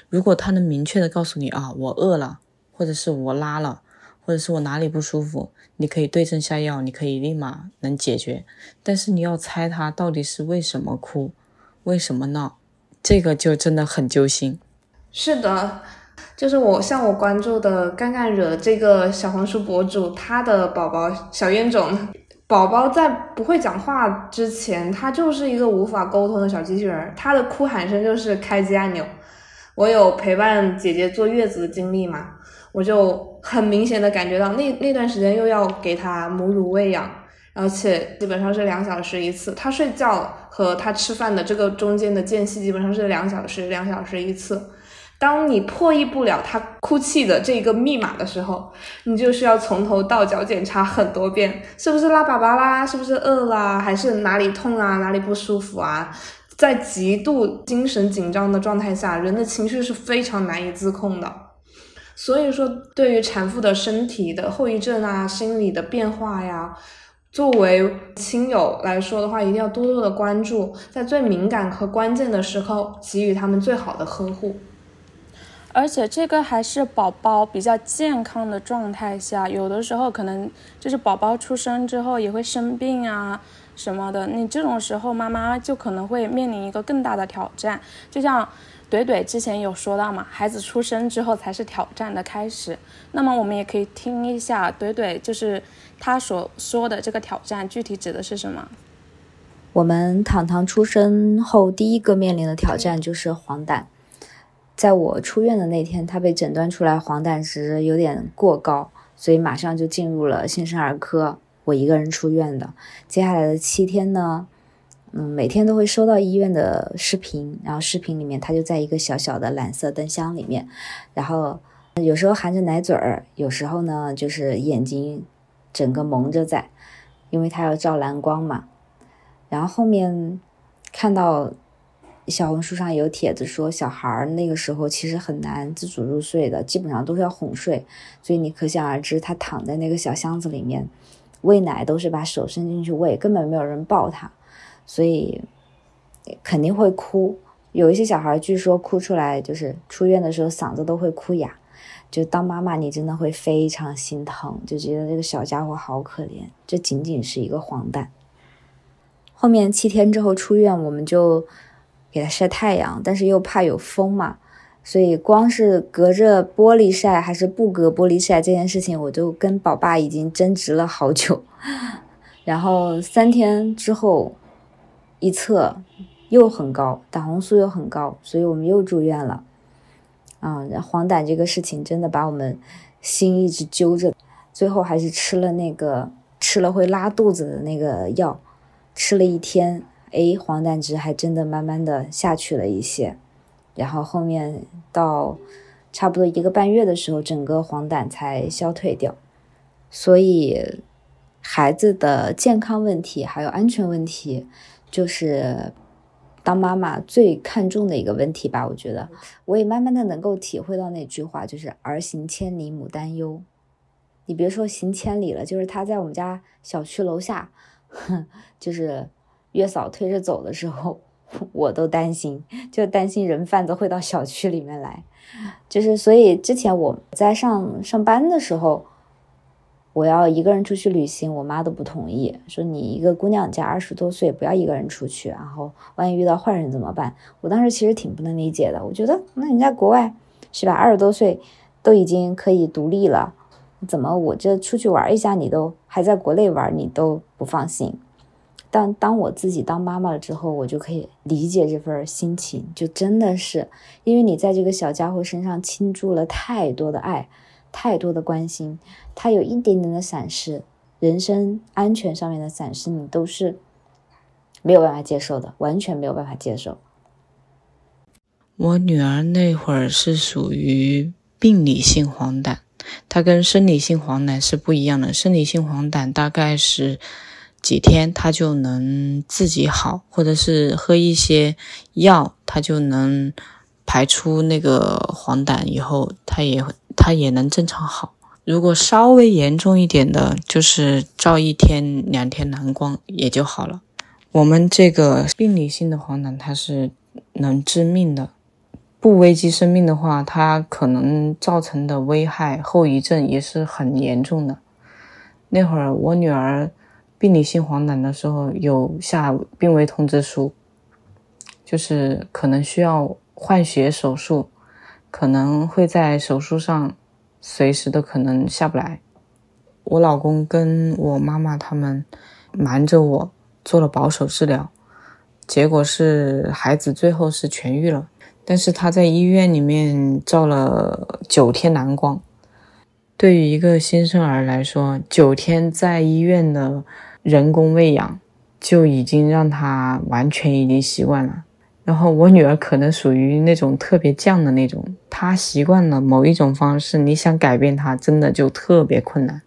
如果他能明确的告诉你啊，我饿了，或者是我拉了。或者是我哪里不舒服，你可以对症下药，你可以立马能解决。但是你要猜他到底是为什么哭，为什么闹，这个就真的很揪心。是的，就是我像我关注的干干惹这个小红书博主，他的宝宝小冤种，宝宝在不会讲话之前，他就是一个无法沟通的小机器人，他的哭喊声就是开机按钮。我有陪伴姐姐坐月子的经历嘛？我就很明显的感觉到，那那段时间又要给他母乳喂养，而且基本上是两小时一次。他睡觉和他吃饭的这个中间的间隙基本上是两小时，两小时一次。当你破译不了他哭泣的这个密码的时候，你就需要从头到脚检查很多遍，是不是拉粑粑啦，是不是饿啦，还是哪里痛啊，哪里不舒服啊？在极度精神紧张的状态下，人的情绪是非常难以自控的。所以说，对于产妇的身体的后遗症啊、心理的变化呀，作为亲友来说的话，一定要多多的关注，在最敏感和关键的时候给予他们最好的呵护。而且这个还是宝宝比较健康的状态下，有的时候可能就是宝宝出生之后也会生病啊什么的，你这种时候妈妈就可能会面临一个更大的挑战，就像。怼怼之前有说到嘛，孩子出生之后才是挑战的开始。那么我们也可以听一下怼怼，就是他所说的这个挑战具体指的是什么？我们糖糖出生后第一个面临的挑战就是黄疸。在我出院的那天，他被诊断出来黄疸值有点过高，所以马上就进入了新生儿科。我一个人出院的，接下来的七天呢，嗯，每天都会收到医院的视频，然后视频里面他就在一个小小的蓝色灯箱里面，然后有时候含着奶嘴儿，有时候呢就是眼睛整个蒙着在，因为他要照蓝光嘛。然后后面看到小红书上有帖子说，小孩那个时候其实很难自主入睡的，基本上都是要哄睡，所以你可想而知，他躺在那个小箱子里面喂奶都是把手伸进去喂，根本没有人抱他。所以肯定会哭，有一些小孩据说哭出来就是出院的时候嗓子都会哭哑，就当妈妈你真的会非常心疼，就觉得这个小家伙好可怜，这仅仅是一个黄疸。后面七天之后出院，我们就给他晒太阳，但是又怕有风嘛，所以光是隔着玻璃晒还是不隔玻璃晒这件事情，我就跟宝爸已经争执了好久。然后三天之后。一测又很高，胆红素又很高，所以我们又住院了。啊，黄疸这个事情真的把我们心一直揪着，最后还是吃了那个吃了会拉肚子的那个药，吃了一天，哎，黄疸值还真的慢慢的下去了一些，然后后面到差不多一个半月的时候，整个黄疸才消退掉。所以孩子的健康问题还有安全问题。就是当妈妈最看重的一个问题吧，我觉得我也慢慢的能够体会到那句话，就是儿行千里母担忧。你别说行千里了，就是他在我们家小区楼下，就是月嫂推着走的时候，我都担心，就担心人贩子会到小区里面来。就是所以之前我在上上班的时候。我要一个人出去旅行，我妈都不同意，说你一个姑娘家二十多岁，不要一个人出去，然后万一遇到坏人怎么办？我当时其实挺不能理解的，我觉得那人家国外是吧，二十多岁都已经可以独立了，怎么我这出去玩一下你都还在国内玩，你都不放心？但当我自己当妈妈了之后，我就可以理解这份心情，就真的是因为你在这个小家伙身上倾注了太多的爱。太多的关心，他有一点点的闪失，人身安全上面的闪失，你都是没有办法接受的，完全没有办法接受。我女儿那会儿是属于病理性黄疸，它跟生理性黄疸是不一样的。生理性黄疸大概是几天它就能自己好，或者是喝一些药，它就能排出那个黄疸，以后它也他。也能正常好。如果稍微严重一点的，就是照一天两天蓝光也就好了。我们这个病理性的黄疸，它是能致命的。不危及生命的话，它可能造成的危害后遗症也是很严重的。那会儿我女儿病理性黄疸的时候，有下病危通知书，就是可能需要换血手术。可能会在手术上随时都可能下不来。我老公跟我妈妈他们瞒着我做了保守治疗，结果是孩子最后是痊愈了。但是他在医院里面照了九天蓝光。对于一个新生儿来说，九天在医院的人工喂养就已经让他完全已经习惯了。然后我女儿可能属于那种特别犟的那种，她习惯了某一种方式，你想改变她，真的就特别困难。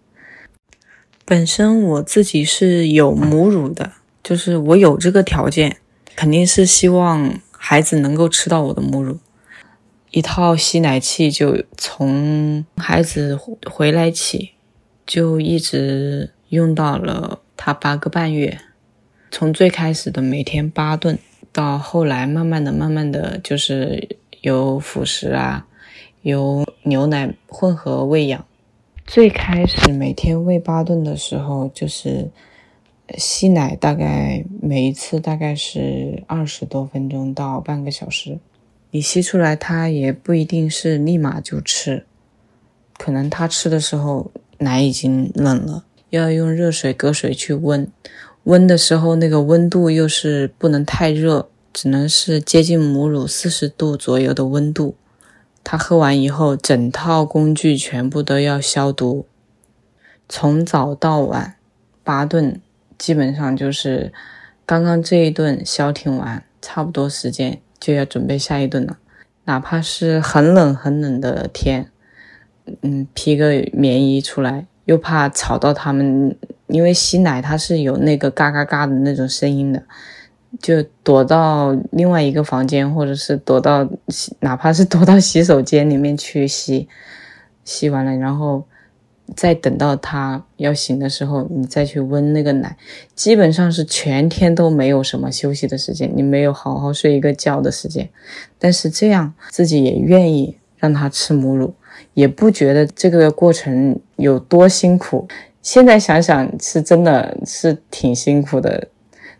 本身我自己是有母乳的，就是我有这个条件，肯定是希望孩子能够吃到我的母乳。一套吸奶器就从孩子回来起，就一直用到了他八个半月，从最开始的每天八顿。到后来，慢慢的、慢慢的就是有辅食啊，有牛奶混合喂养。最开始每天喂八顿的时候，就是吸奶，大概每一次大概是二十多分钟到半个小时。你吸出来，它也不一定是立马就吃，可能他吃的时候奶已经冷了，要用热水隔水去温。温的时候，那个温度又是不能太热，只能是接近母乳四十度左右的温度。他喝完以后，整套工具全部都要消毒。从早到晚八顿，基本上就是刚刚这一顿消停完，差不多时间就要准备下一顿了。哪怕是很冷很冷的天，嗯，披个棉衣出来，又怕吵到他们，因为吸奶它是有那个嘎嘎嘎的那种声音的，就躲到另外一个房间，或者是躲到哪怕是躲到洗手间里面去吸，吸完了，然后。再等到他要醒的时候，你再去温那个奶，基本上是全天都没有什么休息的时间，你没有好好睡一个觉的时间。但是这样自己也愿意让他吃母乳，也不觉得这个过程有多辛苦。现在想想是真的是挺辛苦的，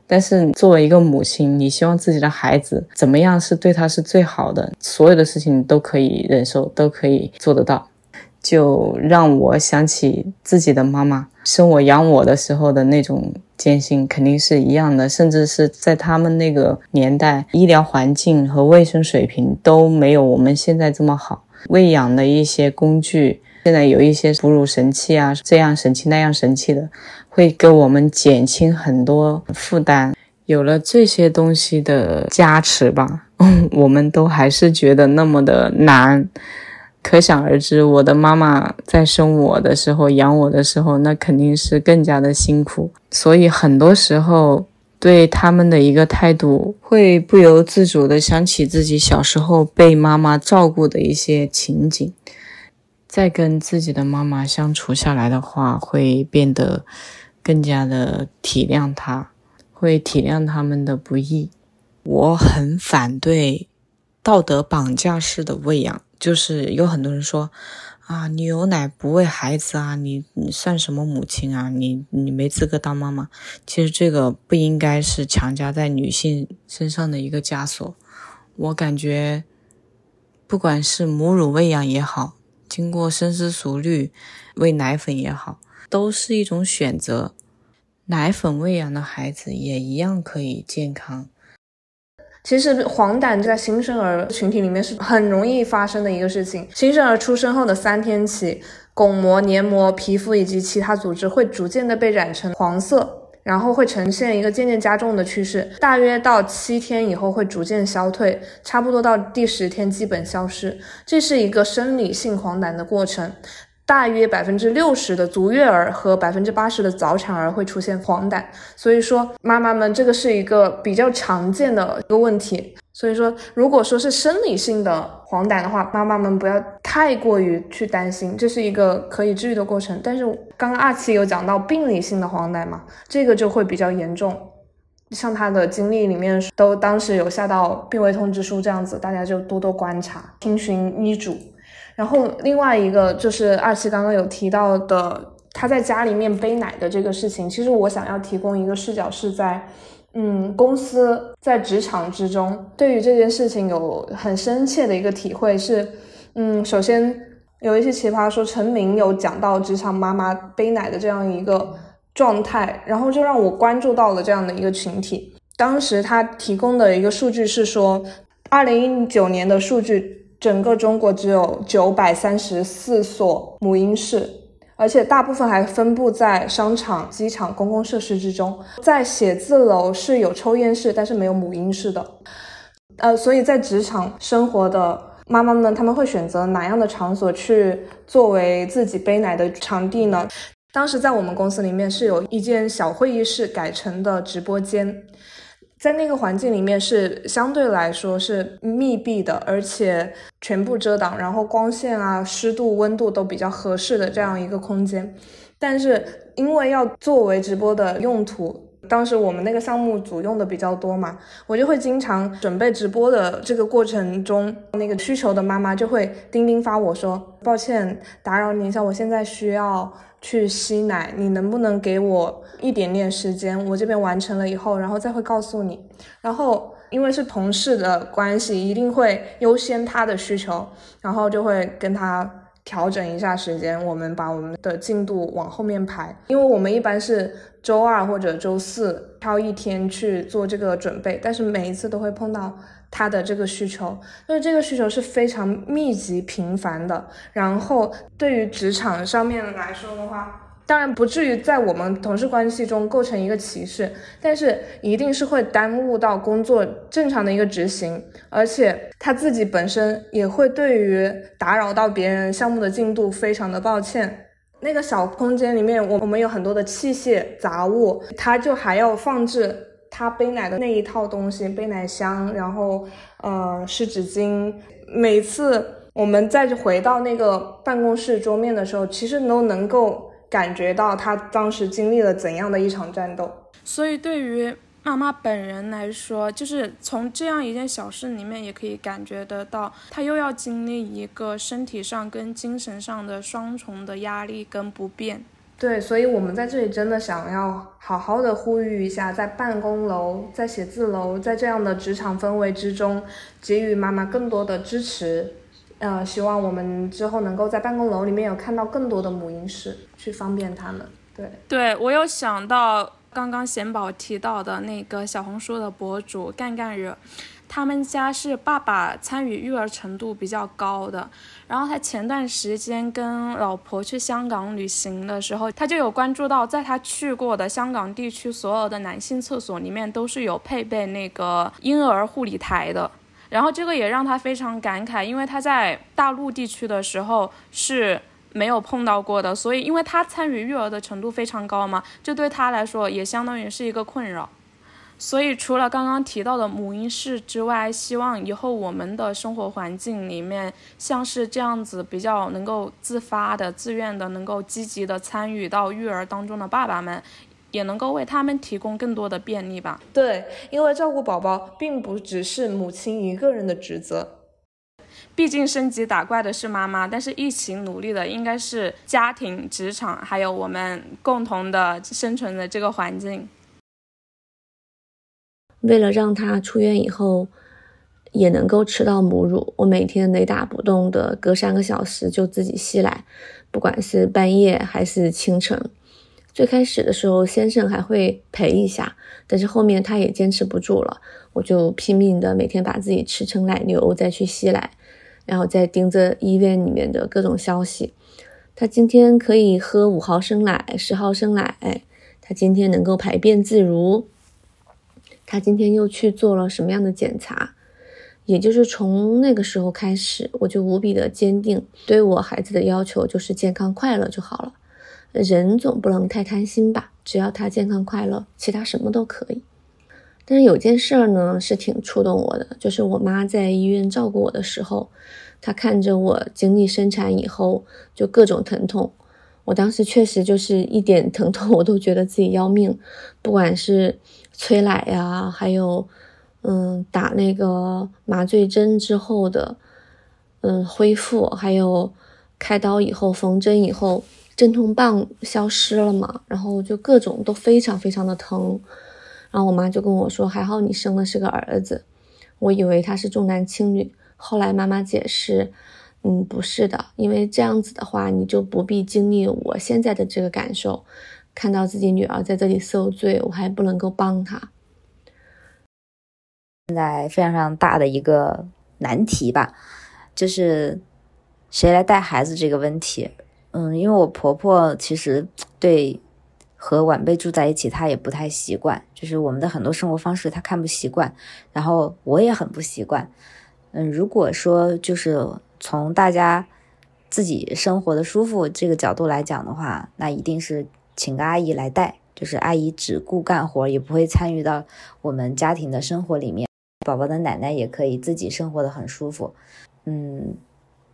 但是作为一个母亲，你希望自己的孩子怎么样是对他是最好的，所有的事情都可以忍受，都可以做得到。就让我想起自己的妈妈生我养我的时候的那种艰辛，肯定是一样的。甚至是在他们那个年代，医疗环境和卫生水平都没有我们现在这么好。喂养的一些工具，现在有一些哺乳神器啊，这样神器那样神器的，会给我们减轻很多负担。有了这些东西的加持吧，我们都还是觉得那么的难。可想而知，我的妈妈在生我的时候、养我的时候，那肯定是更加的辛苦。所以很多时候，对他们的一个态度，会不由自主的想起自己小时候被妈妈照顾的一些情景。再跟自己的妈妈相处下来的话，会变得更加的体谅她，会体谅他们的不易。我很反对道德绑架式的喂养。就是有很多人说，啊，你有奶不喂孩子啊，你你算什么母亲啊？你你没资格当妈妈。其实这个不应该是强加在女性身上的一个枷锁。我感觉，不管是母乳喂养也好，经过深思熟虑喂奶粉也好，都是一种选择。奶粉喂养的孩子也一样可以健康。其实黄疸在新生儿群体里面是很容易发生的一个事情。新生儿出生后的三天起，巩膜、黏膜、皮肤以及其他组织会逐渐的被染成黄色，然后会呈现一个渐渐加重的趋势。大约到七天以后会逐渐消退，差不多到第十天基本消失。这是一个生理性黄疸的过程。大约百分之六十的足月儿和百分之八十的早产儿会出现黄疸，所以说妈妈们这个是一个比较常见的一个问题。所以说，如果说是生理性的黄疸的话，妈妈们不要太过于去担心，这是一个可以治愈的过程。但是刚刚二期有讲到病理性的黄疸嘛，这个就会比较严重，像他的经历里面都当时有下到病危通知书这样子，大家就多多观察，听循医嘱。然后另外一个就是二七刚刚有提到的，他在家里面背奶的这个事情，其实我想要提供一个视角是在，嗯，公司在职场之中，对于这件事情有很深切的一个体会是，嗯，首先有一些奇葩说陈明有讲到职场妈妈背奶的这样一个状态，然后就让我关注到了这样的一个群体。当时他提供的一个数据是说，二零一九年的数据。整个中国只有九百三十四所母婴室，而且大部分还分布在商场、机场、公共设施之中。在写字楼是有抽烟室，但是没有母婴室的。呃，所以在职场生活的妈妈们，他们会选择哪样的场所去作为自己背奶的场地呢？当时在我们公司里面是有一间小会议室改成的直播间。在那个环境里面是相对来说是密闭的，而且全部遮挡，然后光线啊、湿度、温度都比较合适的这样一个空间。但是因为要作为直播的用途，当时我们那个项目组用的比较多嘛，我就会经常准备直播的这个过程中，那个需求的妈妈就会钉钉发我说：“抱歉打扰你一下，我现在需要。”去吸奶，你能不能给我一点点时间？我这边完成了以后，然后再会告诉你。然后因为是同事的关系，一定会优先他的需求，然后就会跟他调整一下时间，我们把我们的进度往后面排。因为我们一般是周二或者周四挑一天去做这个准备，但是每一次都会碰到。他的这个需求，因为这个需求是非常密集频繁的。然后对于职场上面来说的话，当然不至于在我们同事关系中构成一个歧视，但是一定是会耽误到工作正常的一个执行，而且他自己本身也会对于打扰到别人项目的进度非常的抱歉。那个小空间里面，我我们有很多的器械杂物，他就还要放置他背奶的那一套东西，背奶箱，然后呃湿纸巾。每次我们再回到那个办公室桌面的时候，其实都能够。感觉到他当时经历了怎样的一场战斗，所以对于妈妈本人来说，就是从这样一件小事里面也可以感觉得到，她又要经历一个身体上跟精神上的双重的压力跟不便。对，所以我们在这里真的想要好好的呼吁一下，在办公楼、在写字楼、在这样的职场氛围之中，给予妈妈更多的支持。呃，希望我们之后能够在办公楼里面有看到更多的母婴室，去方便他们。对，对我有想到刚刚贤宝提到的那个小红书的博主干干惹，他们家是爸爸参与育儿程度比较高的，然后他前段时间跟老婆去香港旅行的时候，他就有关注到，在他去过的香港地区所有的男性厕所里面都是有配备那个婴儿护理台的。然后这个也让他非常感慨，因为他在大陆地区的时候是没有碰到过的，所以因为他参与育儿的程度非常高嘛，这对他来说也相当于是一个困扰。所以除了刚刚提到的母婴室之外，希望以后我们的生活环境里面，像是这样子比较能够自发的、自愿的、能够积极的参与到育儿当中的爸爸们。也能够为他们提供更多的便利吧。对，因为照顾宝宝并不只是母亲一个人的职责，毕竟升级打怪的是妈妈，但是一起努力的应该是家庭、职场，还有我们共同的生存的这个环境。为了让他出院以后也能够吃到母乳，我每天雷打不动的隔三个小时就自己吸奶，不管是半夜还是清晨。最开始的时候，先生还会陪一下，但是后面他也坚持不住了，我就拼命的每天把自己吃成奶牛，再去吸奶，然后再盯着医院里面的各种消息。他今天可以喝五毫升奶、十毫升奶，他今天能够排便自如，他今天又去做了什么样的检查？也就是从那个时候开始，我就无比的坚定，对我孩子的要求就是健康快乐就好了。人总不能太贪心吧？只要他健康快乐，其他什么都可以。但是有件事儿呢，是挺触动我的，就是我妈在医院照顾我的时候，她看着我经历生产以后就各种疼痛，我当时确实就是一点疼痛我都觉得自己要命，不管是催奶呀，还有嗯打那个麻醉针之后的嗯恢复，还有开刀以后缝针以后。镇痛棒消失了嘛，然后就各种都非常非常的疼，然后我妈就跟我说：“还好你生的是个儿子，我以为他是重男轻女。”后来妈妈解释：“嗯，不是的，因为这样子的话，你就不必经历我现在的这个感受，看到自己女儿在这里受罪，我还不能够帮她。”现在非常非常大的一个难题吧，就是谁来带孩子这个问题。嗯，因为我婆婆其实对和晚辈住在一起，她也不太习惯，就是我们的很多生活方式她看不习惯，然后我也很不习惯。嗯，如果说就是从大家自己生活的舒服这个角度来讲的话，那一定是请个阿姨来带，就是阿姨只顾干活，也不会参与到我们家庭的生活里面，宝宝的奶奶也可以自己生活的很舒服。嗯。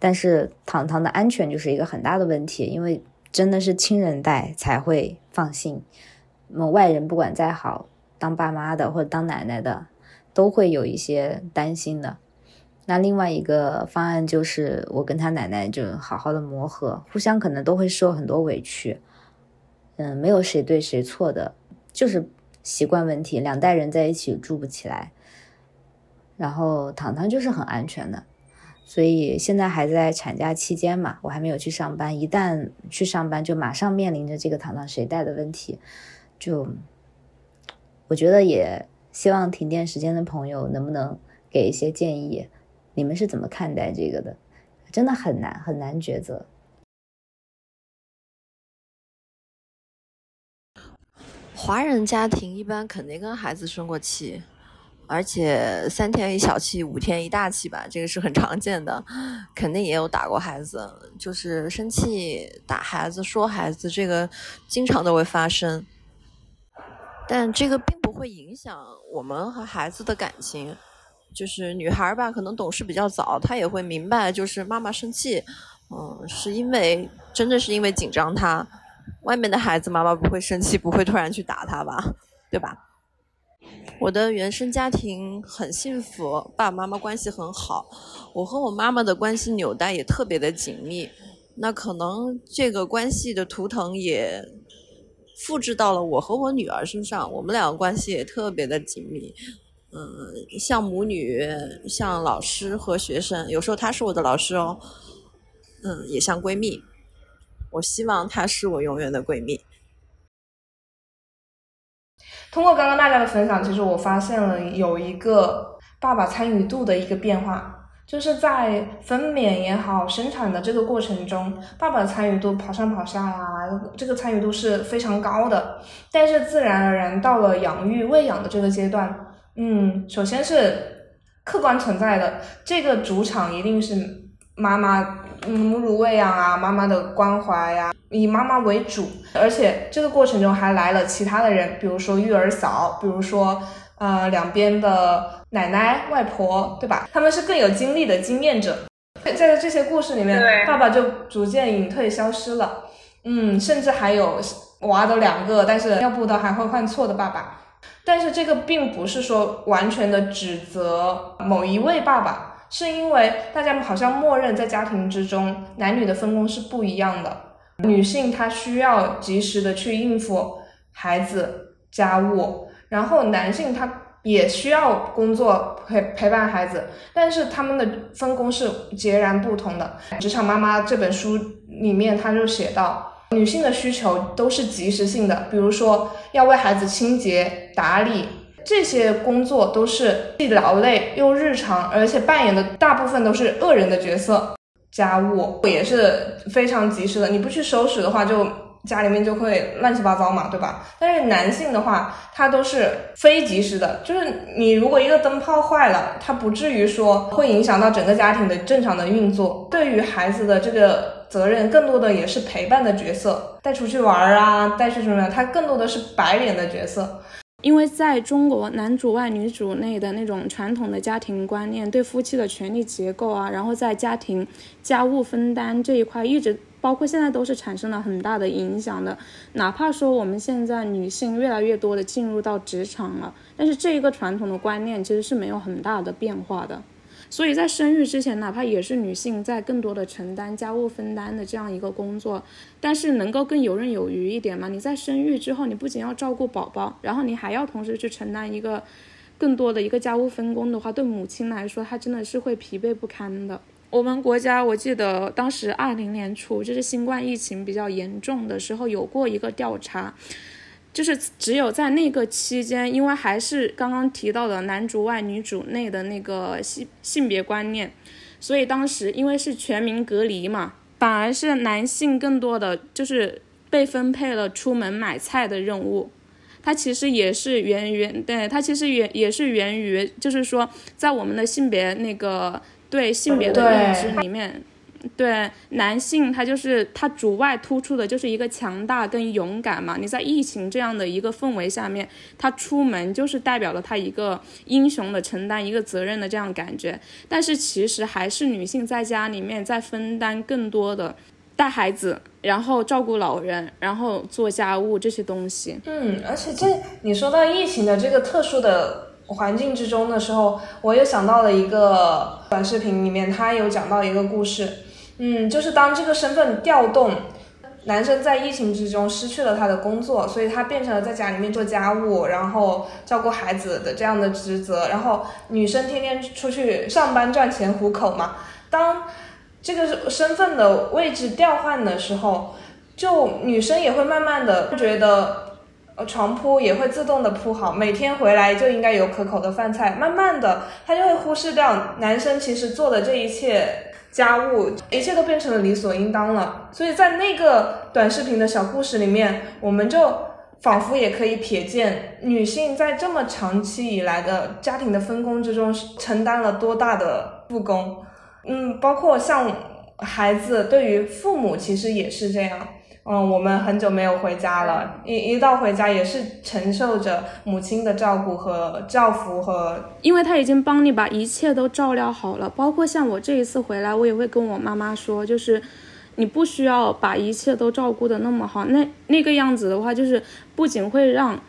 但是糖糖的安全就是一个很大的问题，因为真的是亲人带才会放心。那外人不管再好，当爸妈的或者当奶奶的，都会有一些担心的。那另外一个方案就是我跟他奶奶就好好的磨合，互相可能都会受很多委屈。嗯，没有谁对谁错的，就是习惯问题，两代人在一起住不起来。然后糖糖就是很安全的。所以现在还在产假期间嘛，我还没有去上班。一旦去上班，就马上面临着这个糖糖谁带的问题。就我觉得也希望停电时间的朋友能不能给一些建议？你们是怎么看待这个的？真的很难很难抉择。华人家庭一般肯定跟孩子生过气，而且三天一小气，五天一大气吧，这个是很常见的，肯定也有打过孩子，就是生气打孩子、说孩子，这个经常都会发生。但这个并不会影响我们和孩子的感情。就是女孩吧，可能懂事比较早，她也会明白，就是妈妈生气，嗯，是因为真的是因为紧张她。外面的孩子，妈妈不会生气，不会突然去打他吧，对吧？我的原生家庭很幸福，爸爸妈妈关系很好，我和我妈妈的关系纽带也特别的紧密。那可能这个关系的图腾也复制到了我和我女儿身上，我们两个关系也特别的紧密。嗯，像母女，像老师和学生，有时候她是我的老师哦。嗯，也像闺蜜。我希望她是我永远的闺蜜。通过刚刚大家的分享，其实我发现了有一个爸爸参与度的一个变化，就是在分娩也好、生产的这个过程中，爸爸参与度跑上跑下呀，这个参与度是非常高的。但是自然而然到了养育、喂养的这个阶段，嗯，首先是客观存在的这个主场一定是妈妈。母乳喂养啊，妈妈的关怀呀，以妈妈为主，而且这个过程中还来了其他的人，比如说育儿嫂，比如说呃两边的奶奶、外婆，对吧？他们是更有经历的经验者，在这些故事里面，爸爸就逐渐隐退消失了。嗯，甚至还有娃都两个，但是尿布都还会换错的爸爸。但是这个并不是说完全的指责某一位爸爸。是因为大家好像默认在家庭之中，男女的分工是不一样的。女性她需要及时的去应付孩子、家务，然后男性他也需要工作陪陪伴孩子，但是他们的分工是截然不同的。《职场妈妈》这本书里面他就写到，女性的需求都是及时性的，比如说要为孩子清洁、打理。这些工作都是既劳累又日常，而且扮演的大部分都是恶人的角色。家务也是非常及时的，你不去收拾的话，就家里面就会乱七八糟嘛，对吧？但是男性的话，他都是非及时的，就是你如果一个灯泡坏了，它不至于说会影响到整个家庭的正常的运作。对于孩子的这个责任，更多的也是陪伴的角色，带出去玩啊，带去什么，他更多的是白脸的角色。因为在中国男主外女主内的那种传统的家庭观念，对夫妻的权利结构啊，然后在家庭家务分担这一块，一直包括现在都是产生了很大的影响的。哪怕说我们现在女性越来越多的进入到职场了，但是这一个传统的观念其实是没有很大的变化的。所以在生育之前，哪怕也是女性在更多的承担家务分担的这样一个工作，但是能够更游刃有余一点嘛？你在生育之后，你不仅要照顾宝宝，然后你还要同时去承担一个更多的一个家务分工的话，对母亲来说，她真的是会疲惫不堪的。我们国家，我记得当时二零年初，就是新冠疫情比较严重的时候，有过一个调查。就是只有在那个期间，因为还是刚刚提到的男主外女主内的那个性性别观念，所以当时因为是全民隔离嘛，反而是男性更多的就是被分配了出门买菜的任务。它其实也是源于，对它其实也也是源于，就是说在我们的性别那个对性别的认知里面。对男性，他就是他主外突出的就是一个强大跟勇敢嘛。你在疫情这样的一个氛围下面，他出门就是代表了他一个英雄的承担一个责任的这样感觉。但是其实还是女性在家里面在分担更多的带孩子，然后照顾老人，然后做家务这些东西。嗯，而且这你说到疫情的这个特殊的环境之中的时候，我又想到了一个短视频里面，他有讲到一个故事。嗯，就是当这个身份调动，男生在疫情之中失去了他的工作，所以他变成了在家里面做家务，然后照顾孩子的这样的职责，然后女生天天出去上班赚钱糊口嘛。当这个身份的位置调换的时候，就女生也会慢慢的觉得，呃，床铺也会自动的铺好，每天回来就应该有可口的饭菜，慢慢的，她就会忽视掉男生其实做的这一切。家务一切都变成了理所应当了，所以在那个短视频的小故事里面，我们就仿佛也可以瞥见女性在这么长期以来的家庭的分工之中承担了多大的不公。嗯，包括像孩子对于父母其实也是这样。嗯，我们很久没有回家了，一一到回家也是承受着母亲的照顾和照拂和，因为他已经帮你把一切都照料好了，包括像我这一次回来，我也会跟我妈妈说，就是你不需要把一切都照顾的那么好，那那个样子的话，就是不仅会让。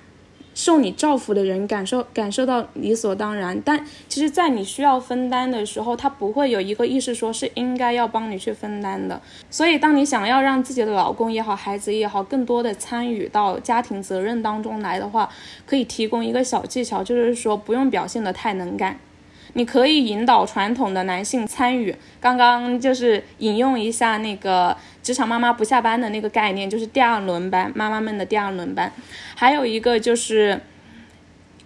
受你照拂的人感受感受到理所当然，但其实，在你需要分担的时候，他不会有一个意识说是应该要帮你去分担的。所以，当你想要让自己的老公也好，孩子也好，更多的参与到家庭责任当中来的话，可以提供一个小技巧，就是说不用表现的太能干。你可以引导传统的男性参与，刚刚就是引用一下那个职场妈妈不下班的那个概念，就是第二轮班，妈妈们的第二轮班。还有一个就是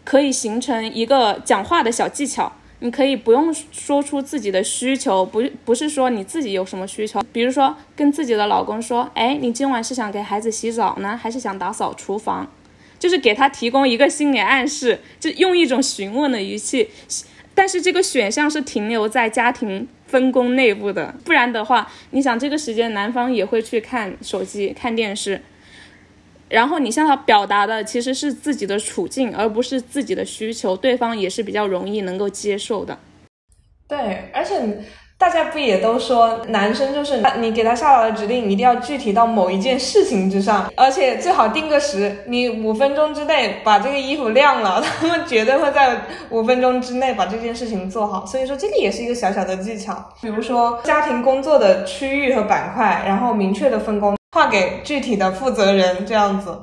可以形成一个讲话的小技巧，你可以不用说出自己的需求，不不是说你自己有什么需求，比如说跟自己的老公说，哎，你今晚是想给孩子洗澡呢，还是想打扫厨房？就是给他提供一个心理暗示，就用一种询问的语气。但是这个选项是停留在家庭分工内部的，不然的话，你想这个时间男方也会去看手机、看电视，然后你向他表达的其实是自己的处境，而不是自己的需求，对方也是比较容易能够接受的。对，而且。大家不也都说，男生就是你给他下达的指令一定要具体到某一件事情之上，而且最好定个时，你五分钟之内把这个衣服晾了，他们绝对会在五分钟之内把这件事情做好。所以说，这个也是一个小小的技巧，比如说家庭工作的区域和板块，然后明确的分工，划给具体的负责人，这样子。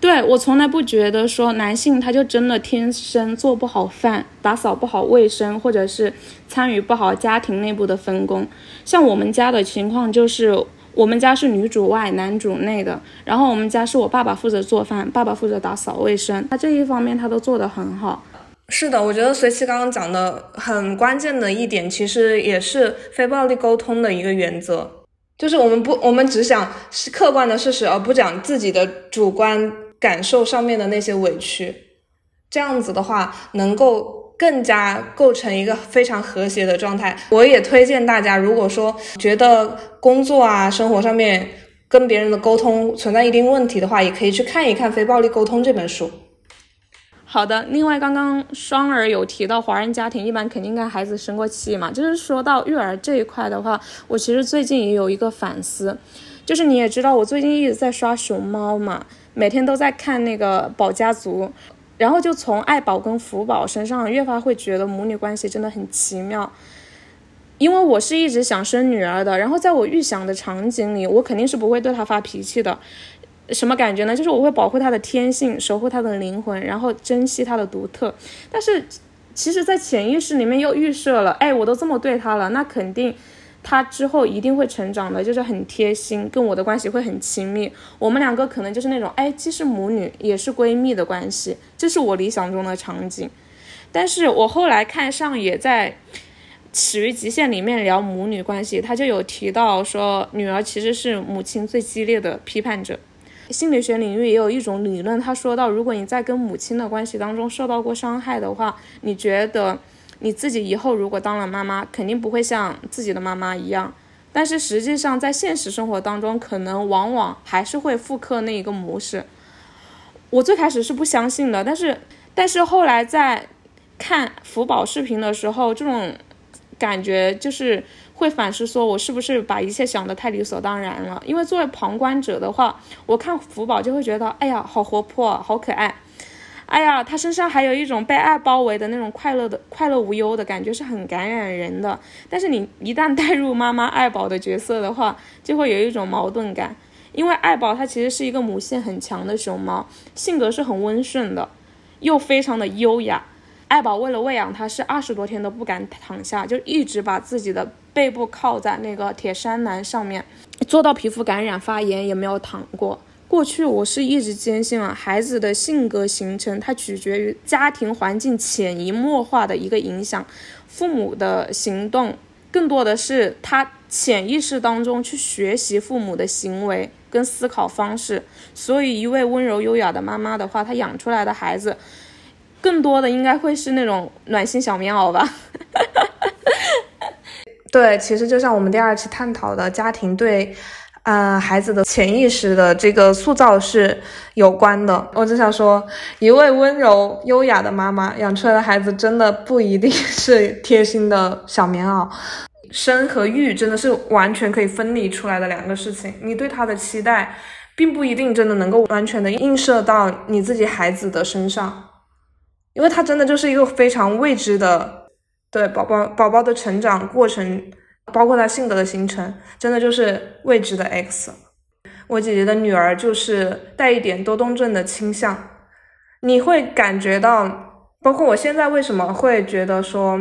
对我从来不觉得说男性他就真的天生做不好饭、打扫不好卫生，或者是参与不好家庭内部的分工。像我们家的情况就是，我们家是女主外男主内的，然后我们家是我爸爸负责做饭，爸爸负责打扫卫生，他这一方面他都做得很好。是的，我觉得随其刚刚讲的很关键的一点，其实也是非暴力沟通的一个原则，就是我们不，我们只想是客观的事实，而不讲自己的主观。感受上面的那些委屈，这样子的话，能够更加构成一个非常和谐的状态。我也推荐大家，如果说觉得工作啊、生活上面跟别人的沟通存在一定问题的话，也可以去看一看《非暴力沟通》这本书。好的，另外刚刚双儿有提到，华人家庭一般肯定跟孩子生过气嘛，就是说到育儿这一块的话，我其实最近也有一个反思，就是你也知道，我最近一直在刷熊猫嘛。每天都在看那个宝家族，然后就从爱宝跟福宝身上越发会觉得母女关系真的很奇妙。因为我是一直想生女儿的，然后在我预想的场景里，我肯定是不会对她发脾气的。什么感觉呢？就是我会保护她的天性，守护她的灵魂，然后珍惜她的独特。但是，其实，在潜意识里面又预设了，哎，我都这么对她了，那肯定。他之后一定会成长的，就是很贴心，跟我的关系会很亲密。我们两个可能就是那种，哎，既是母女也是闺蜜的关系，这是我理想中的场景。但是我后来看上也在《始于极限》里面聊母女关系，他就有提到说，女儿其实是母亲最激烈的批判者。心理学领域也有一种理论，他说到，如果你在跟母亲的关系当中受到过伤害的话，你觉得？你自己以后如果当了妈妈，肯定不会像自己的妈妈一样，但是实际上在现实生活当中，可能往往还是会复刻那一个模式。我最开始是不相信的，但是但是后来在看福宝视频的时候，这种感觉就是会反思，说我是不是把一切想得太理所当然了？因为作为旁观者的话，我看福宝就会觉得，哎呀，好活泼，好可爱。哎呀，他身上还有一种被爱包围的那种快乐的快乐无忧的感觉，是很感染人的。但是你一旦带入妈妈爱宝的角色的话，就会有一种矛盾感。因为爱宝它其实是一个母性很强的熊猫，性格是很温顺的，又非常的优雅。爱宝为了喂养它，是二十多天都不敢躺下，就一直把自己的背部靠在那个铁栅栏上面，做到皮肤感染发炎也没有躺过。过去我是一直坚信啊，孩子的性格形成，它取决于家庭环境潜移默化的一个影响，父母的行动更多的是他潜意识当中去学习父母的行为，跟思考方式。所以，一位温柔优雅的妈妈的话，她养出来的孩子，更多的应该会是那种暖心小棉袄吧。对，其实就像我们第二期探讨的家庭对。呃，孩子的潜意识的这个塑造是有关的。我只想说，一位温柔优雅的妈妈养出来的孩子，真的不一定 是贴心的小棉袄。生和育真的是完全可以分离出来的两个事情。你对他的期待，并不一定真的能够完全的映射到你自己孩子的身上，因为他真的就是一个非常未知的，对宝宝宝宝的成长过程。包括他性格的形成，真的就是未知的 X。我姐姐的女儿就是带一点多动症的倾向，你会感觉到，包括我现在为什么会觉得说，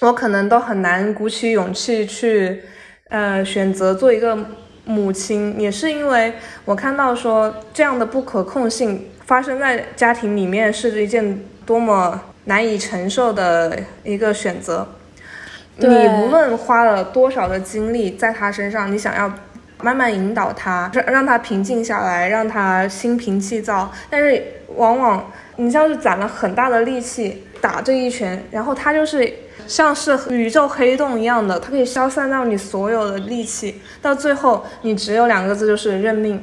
我可能都很难鼓起勇气去，呃，选择做一个母亲，也是因为我看到说这样的不可控性发生在家庭里面是一件多么难以承受的一个选择。你无论花了多少的精力在他身上，你想要慢慢引导他，让让他平静下来，让他心平气躁，但是往往你像是攒了很大的力气打这一拳，然后他就是像是宇宙黑洞一样的，它可以消散掉你所有的力气，到最后你只有两个字，就是认命。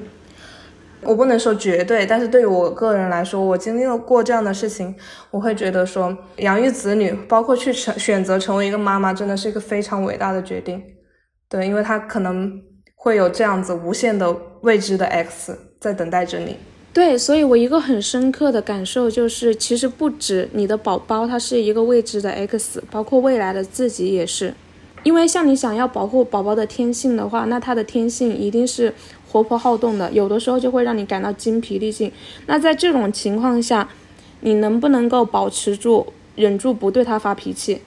我不能说绝对，但是对于我个人来说，我经历了过这样的事情，我会觉得说，养育子女，包括去成选择成为一个妈妈，真的是一个非常伟大的决定。对，因为他可能会有这样子无限的未知的 X 在等待着你。对，所以我一个很深刻的感受就是，其实不止你的宝宝，他是一个未知的 X，包括未来的自己也是。因为像你想要保护宝宝的天性的话，那他的天性一定是。活泼好动的，有的时候就会让你感到精疲力尽。那在这种情况下，你能不能够保持住、忍住不对他发脾气？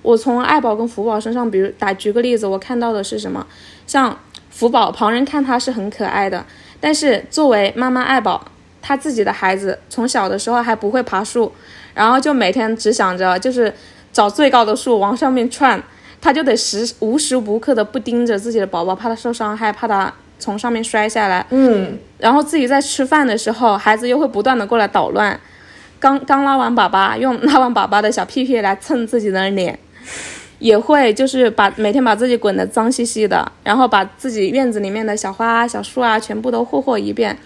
我从爱宝跟福宝身上，比如打举个例子，我看到的是什么？像福宝，旁人看他是很可爱的，但是作为妈妈爱宝，他自己的孩子从小的时候还不会爬树，然后就每天只想着就是找最高的树往上面窜。他就得时无时无刻的不盯着自己的宝宝，怕他受伤害，怕他从上面摔下来。嗯，然后自己在吃饭的时候，孩子又会不断的过来捣乱。刚刚拉完粑粑，用拉完粑粑的小屁屁来蹭自己的脸，也会就是把每天把自己滚得脏兮兮的，然后把自己院子里面的小花啊、小树啊全部都霍霍一遍。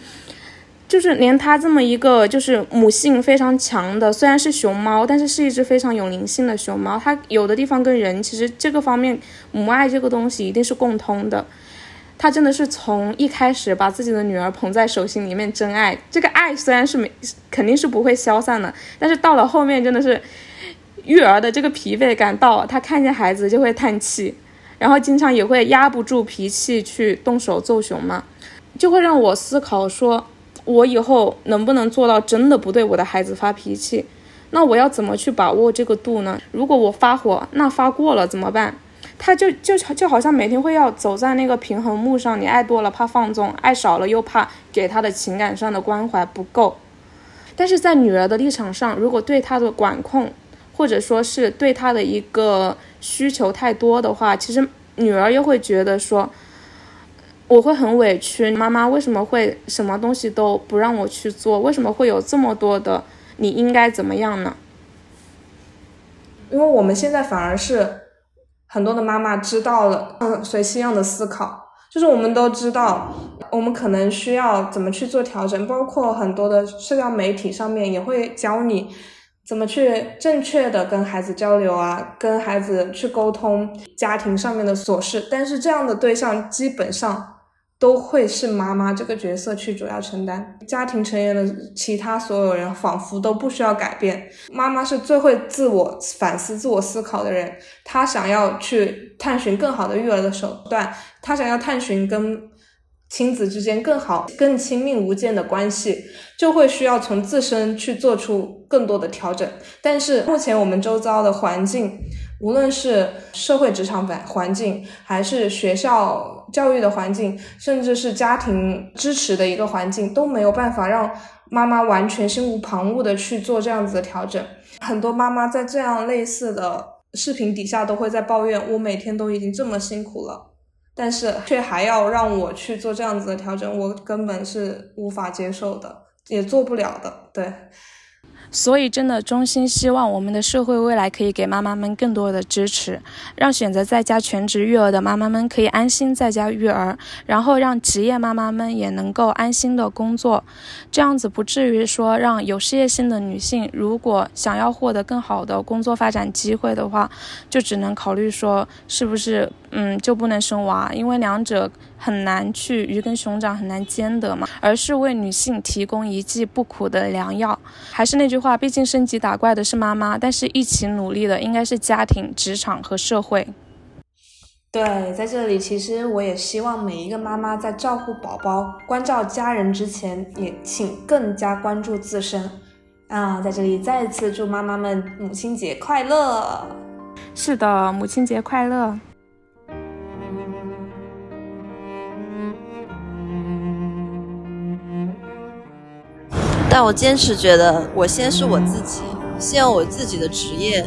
就是连它这么一个就是母性非常强的，虽然是熊猫，但是是一只非常有灵性的熊猫。它有的地方跟人其实这个方面母爱这个东西一定是共通的。它真的是从一开始把自己的女儿捧在手心里面，真爱。这个爱虽然是没肯定是不会消散的，但是到了后面真的是育儿的这个疲惫感到了，他看见孩子就会叹气，然后经常也会压不住脾气去动手揍熊嘛，就会让我思考说。我以后能不能做到真的不对我的孩子发脾气？那我要怎么去把握这个度呢？如果我发火，那发过了怎么办？他就就就好像每天会要走在那个平衡木上，你爱多了怕放纵，爱少了又怕给他的情感上的关怀不够。但是在女儿的立场上，如果对他的管控，或者说是对他的一个需求太多的话，其实女儿又会觉得说。我会很委屈，妈妈为什么会什么东西都不让我去做？为什么会有这么多的你应该怎么样呢？因为我们现在反而是很多的妈妈知道了，嗯，随心样的思考，就是我们都知道，我们可能需要怎么去做调整，包括很多的社交媒体上面也会教你怎么去正确的跟孩子交流啊，跟孩子去沟通家庭上面的琐事，但是这样的对象基本上。都会是妈妈这个角色去主要承担，家庭成员的其他所有人仿佛都不需要改变。妈妈是最会自我反思、自我思考的人，她想要去探寻更好的育儿的手段，她想要探寻跟亲子之间更好、更亲密无间的关系，就会需要从自身去做出更多的调整。但是目前我们周遭的环境。无论是社会职场环环境，还是学校教育的环境，甚至是家庭支持的一个环境，都没有办法让妈妈完全心无旁骛的去做这样子的调整。很多妈妈在这样类似的视频底下都会在抱怨：我每天都已经这么辛苦了，但是却还要让我去做这样子的调整，我根本是无法接受的，也做不了的。对。所以，真的衷心希望我们的社会未来可以给妈妈们更多的支持，让选择在家全职育儿的妈妈们可以安心在家育儿，然后让职业妈妈们也能够安心的工作，这样子不至于说让有事业心的女性如果想要获得更好的工作发展机会的话，就只能考虑说是不是嗯就不能生娃，因为两者。很难去鱼跟熊掌很难兼得嘛，而是为女性提供一剂不苦的良药。还是那句话，毕竟升级打怪的是妈妈，但是一起努力的应该是家庭、职场和社会。对，在这里，其实我也希望每一个妈妈在照顾宝宝、关照家人之前，也请更加关注自身。啊，在这里再次祝妈妈们母亲节快乐！是的，母亲节快乐。但我坚持觉得，我先是我自己，先有我自己的职业，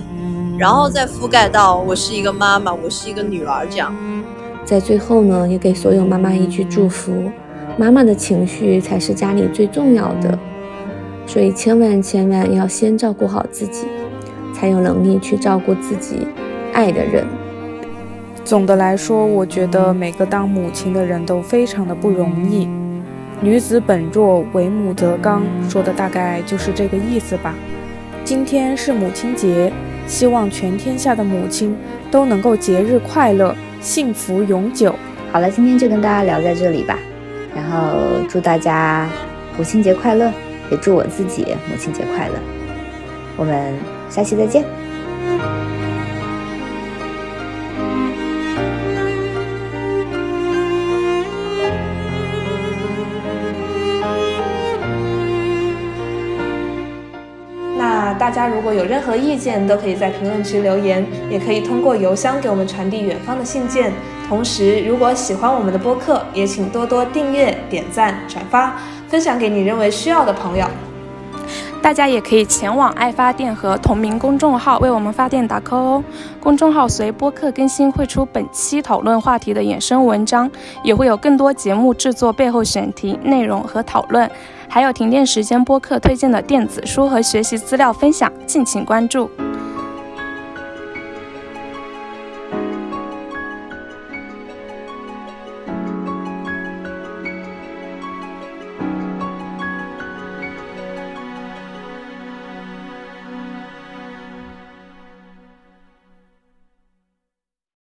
然后再覆盖到我是一个妈妈，我是一个女儿这样。在最后呢，也给所有妈妈一句祝福：妈妈的情绪才是家里最重要的，所以千万千万要先照顾好自己，才有能力去照顾自己爱的人。总的来说，我觉得每个当母亲的人都非常的不容易。女子本弱，为母则刚，说的大概就是这个意思吧。今天是母亲节，希望全天下的母亲都能够节日快乐，幸福永久。好了，今天就跟大家聊在这里吧。然后祝大家母亲节快乐，也祝我自己母亲节快乐。我们下期再见。大家如果有任何意见，都可以在评论区留言，也可以通过邮箱给我们传递远方的信件。同时，如果喜欢我们的播客，也请多多订阅、点赞、转发，分享给你认为需要的朋友。大家也可以前往爱发电和同名公众号为我们发电打 call 哦。公众号随播客更新会出本期讨论话题的衍生文章，也会有更多节目制作背后选题内容和讨论。还有停电时间播客推荐的电子书和学习资料分享，敬请关注。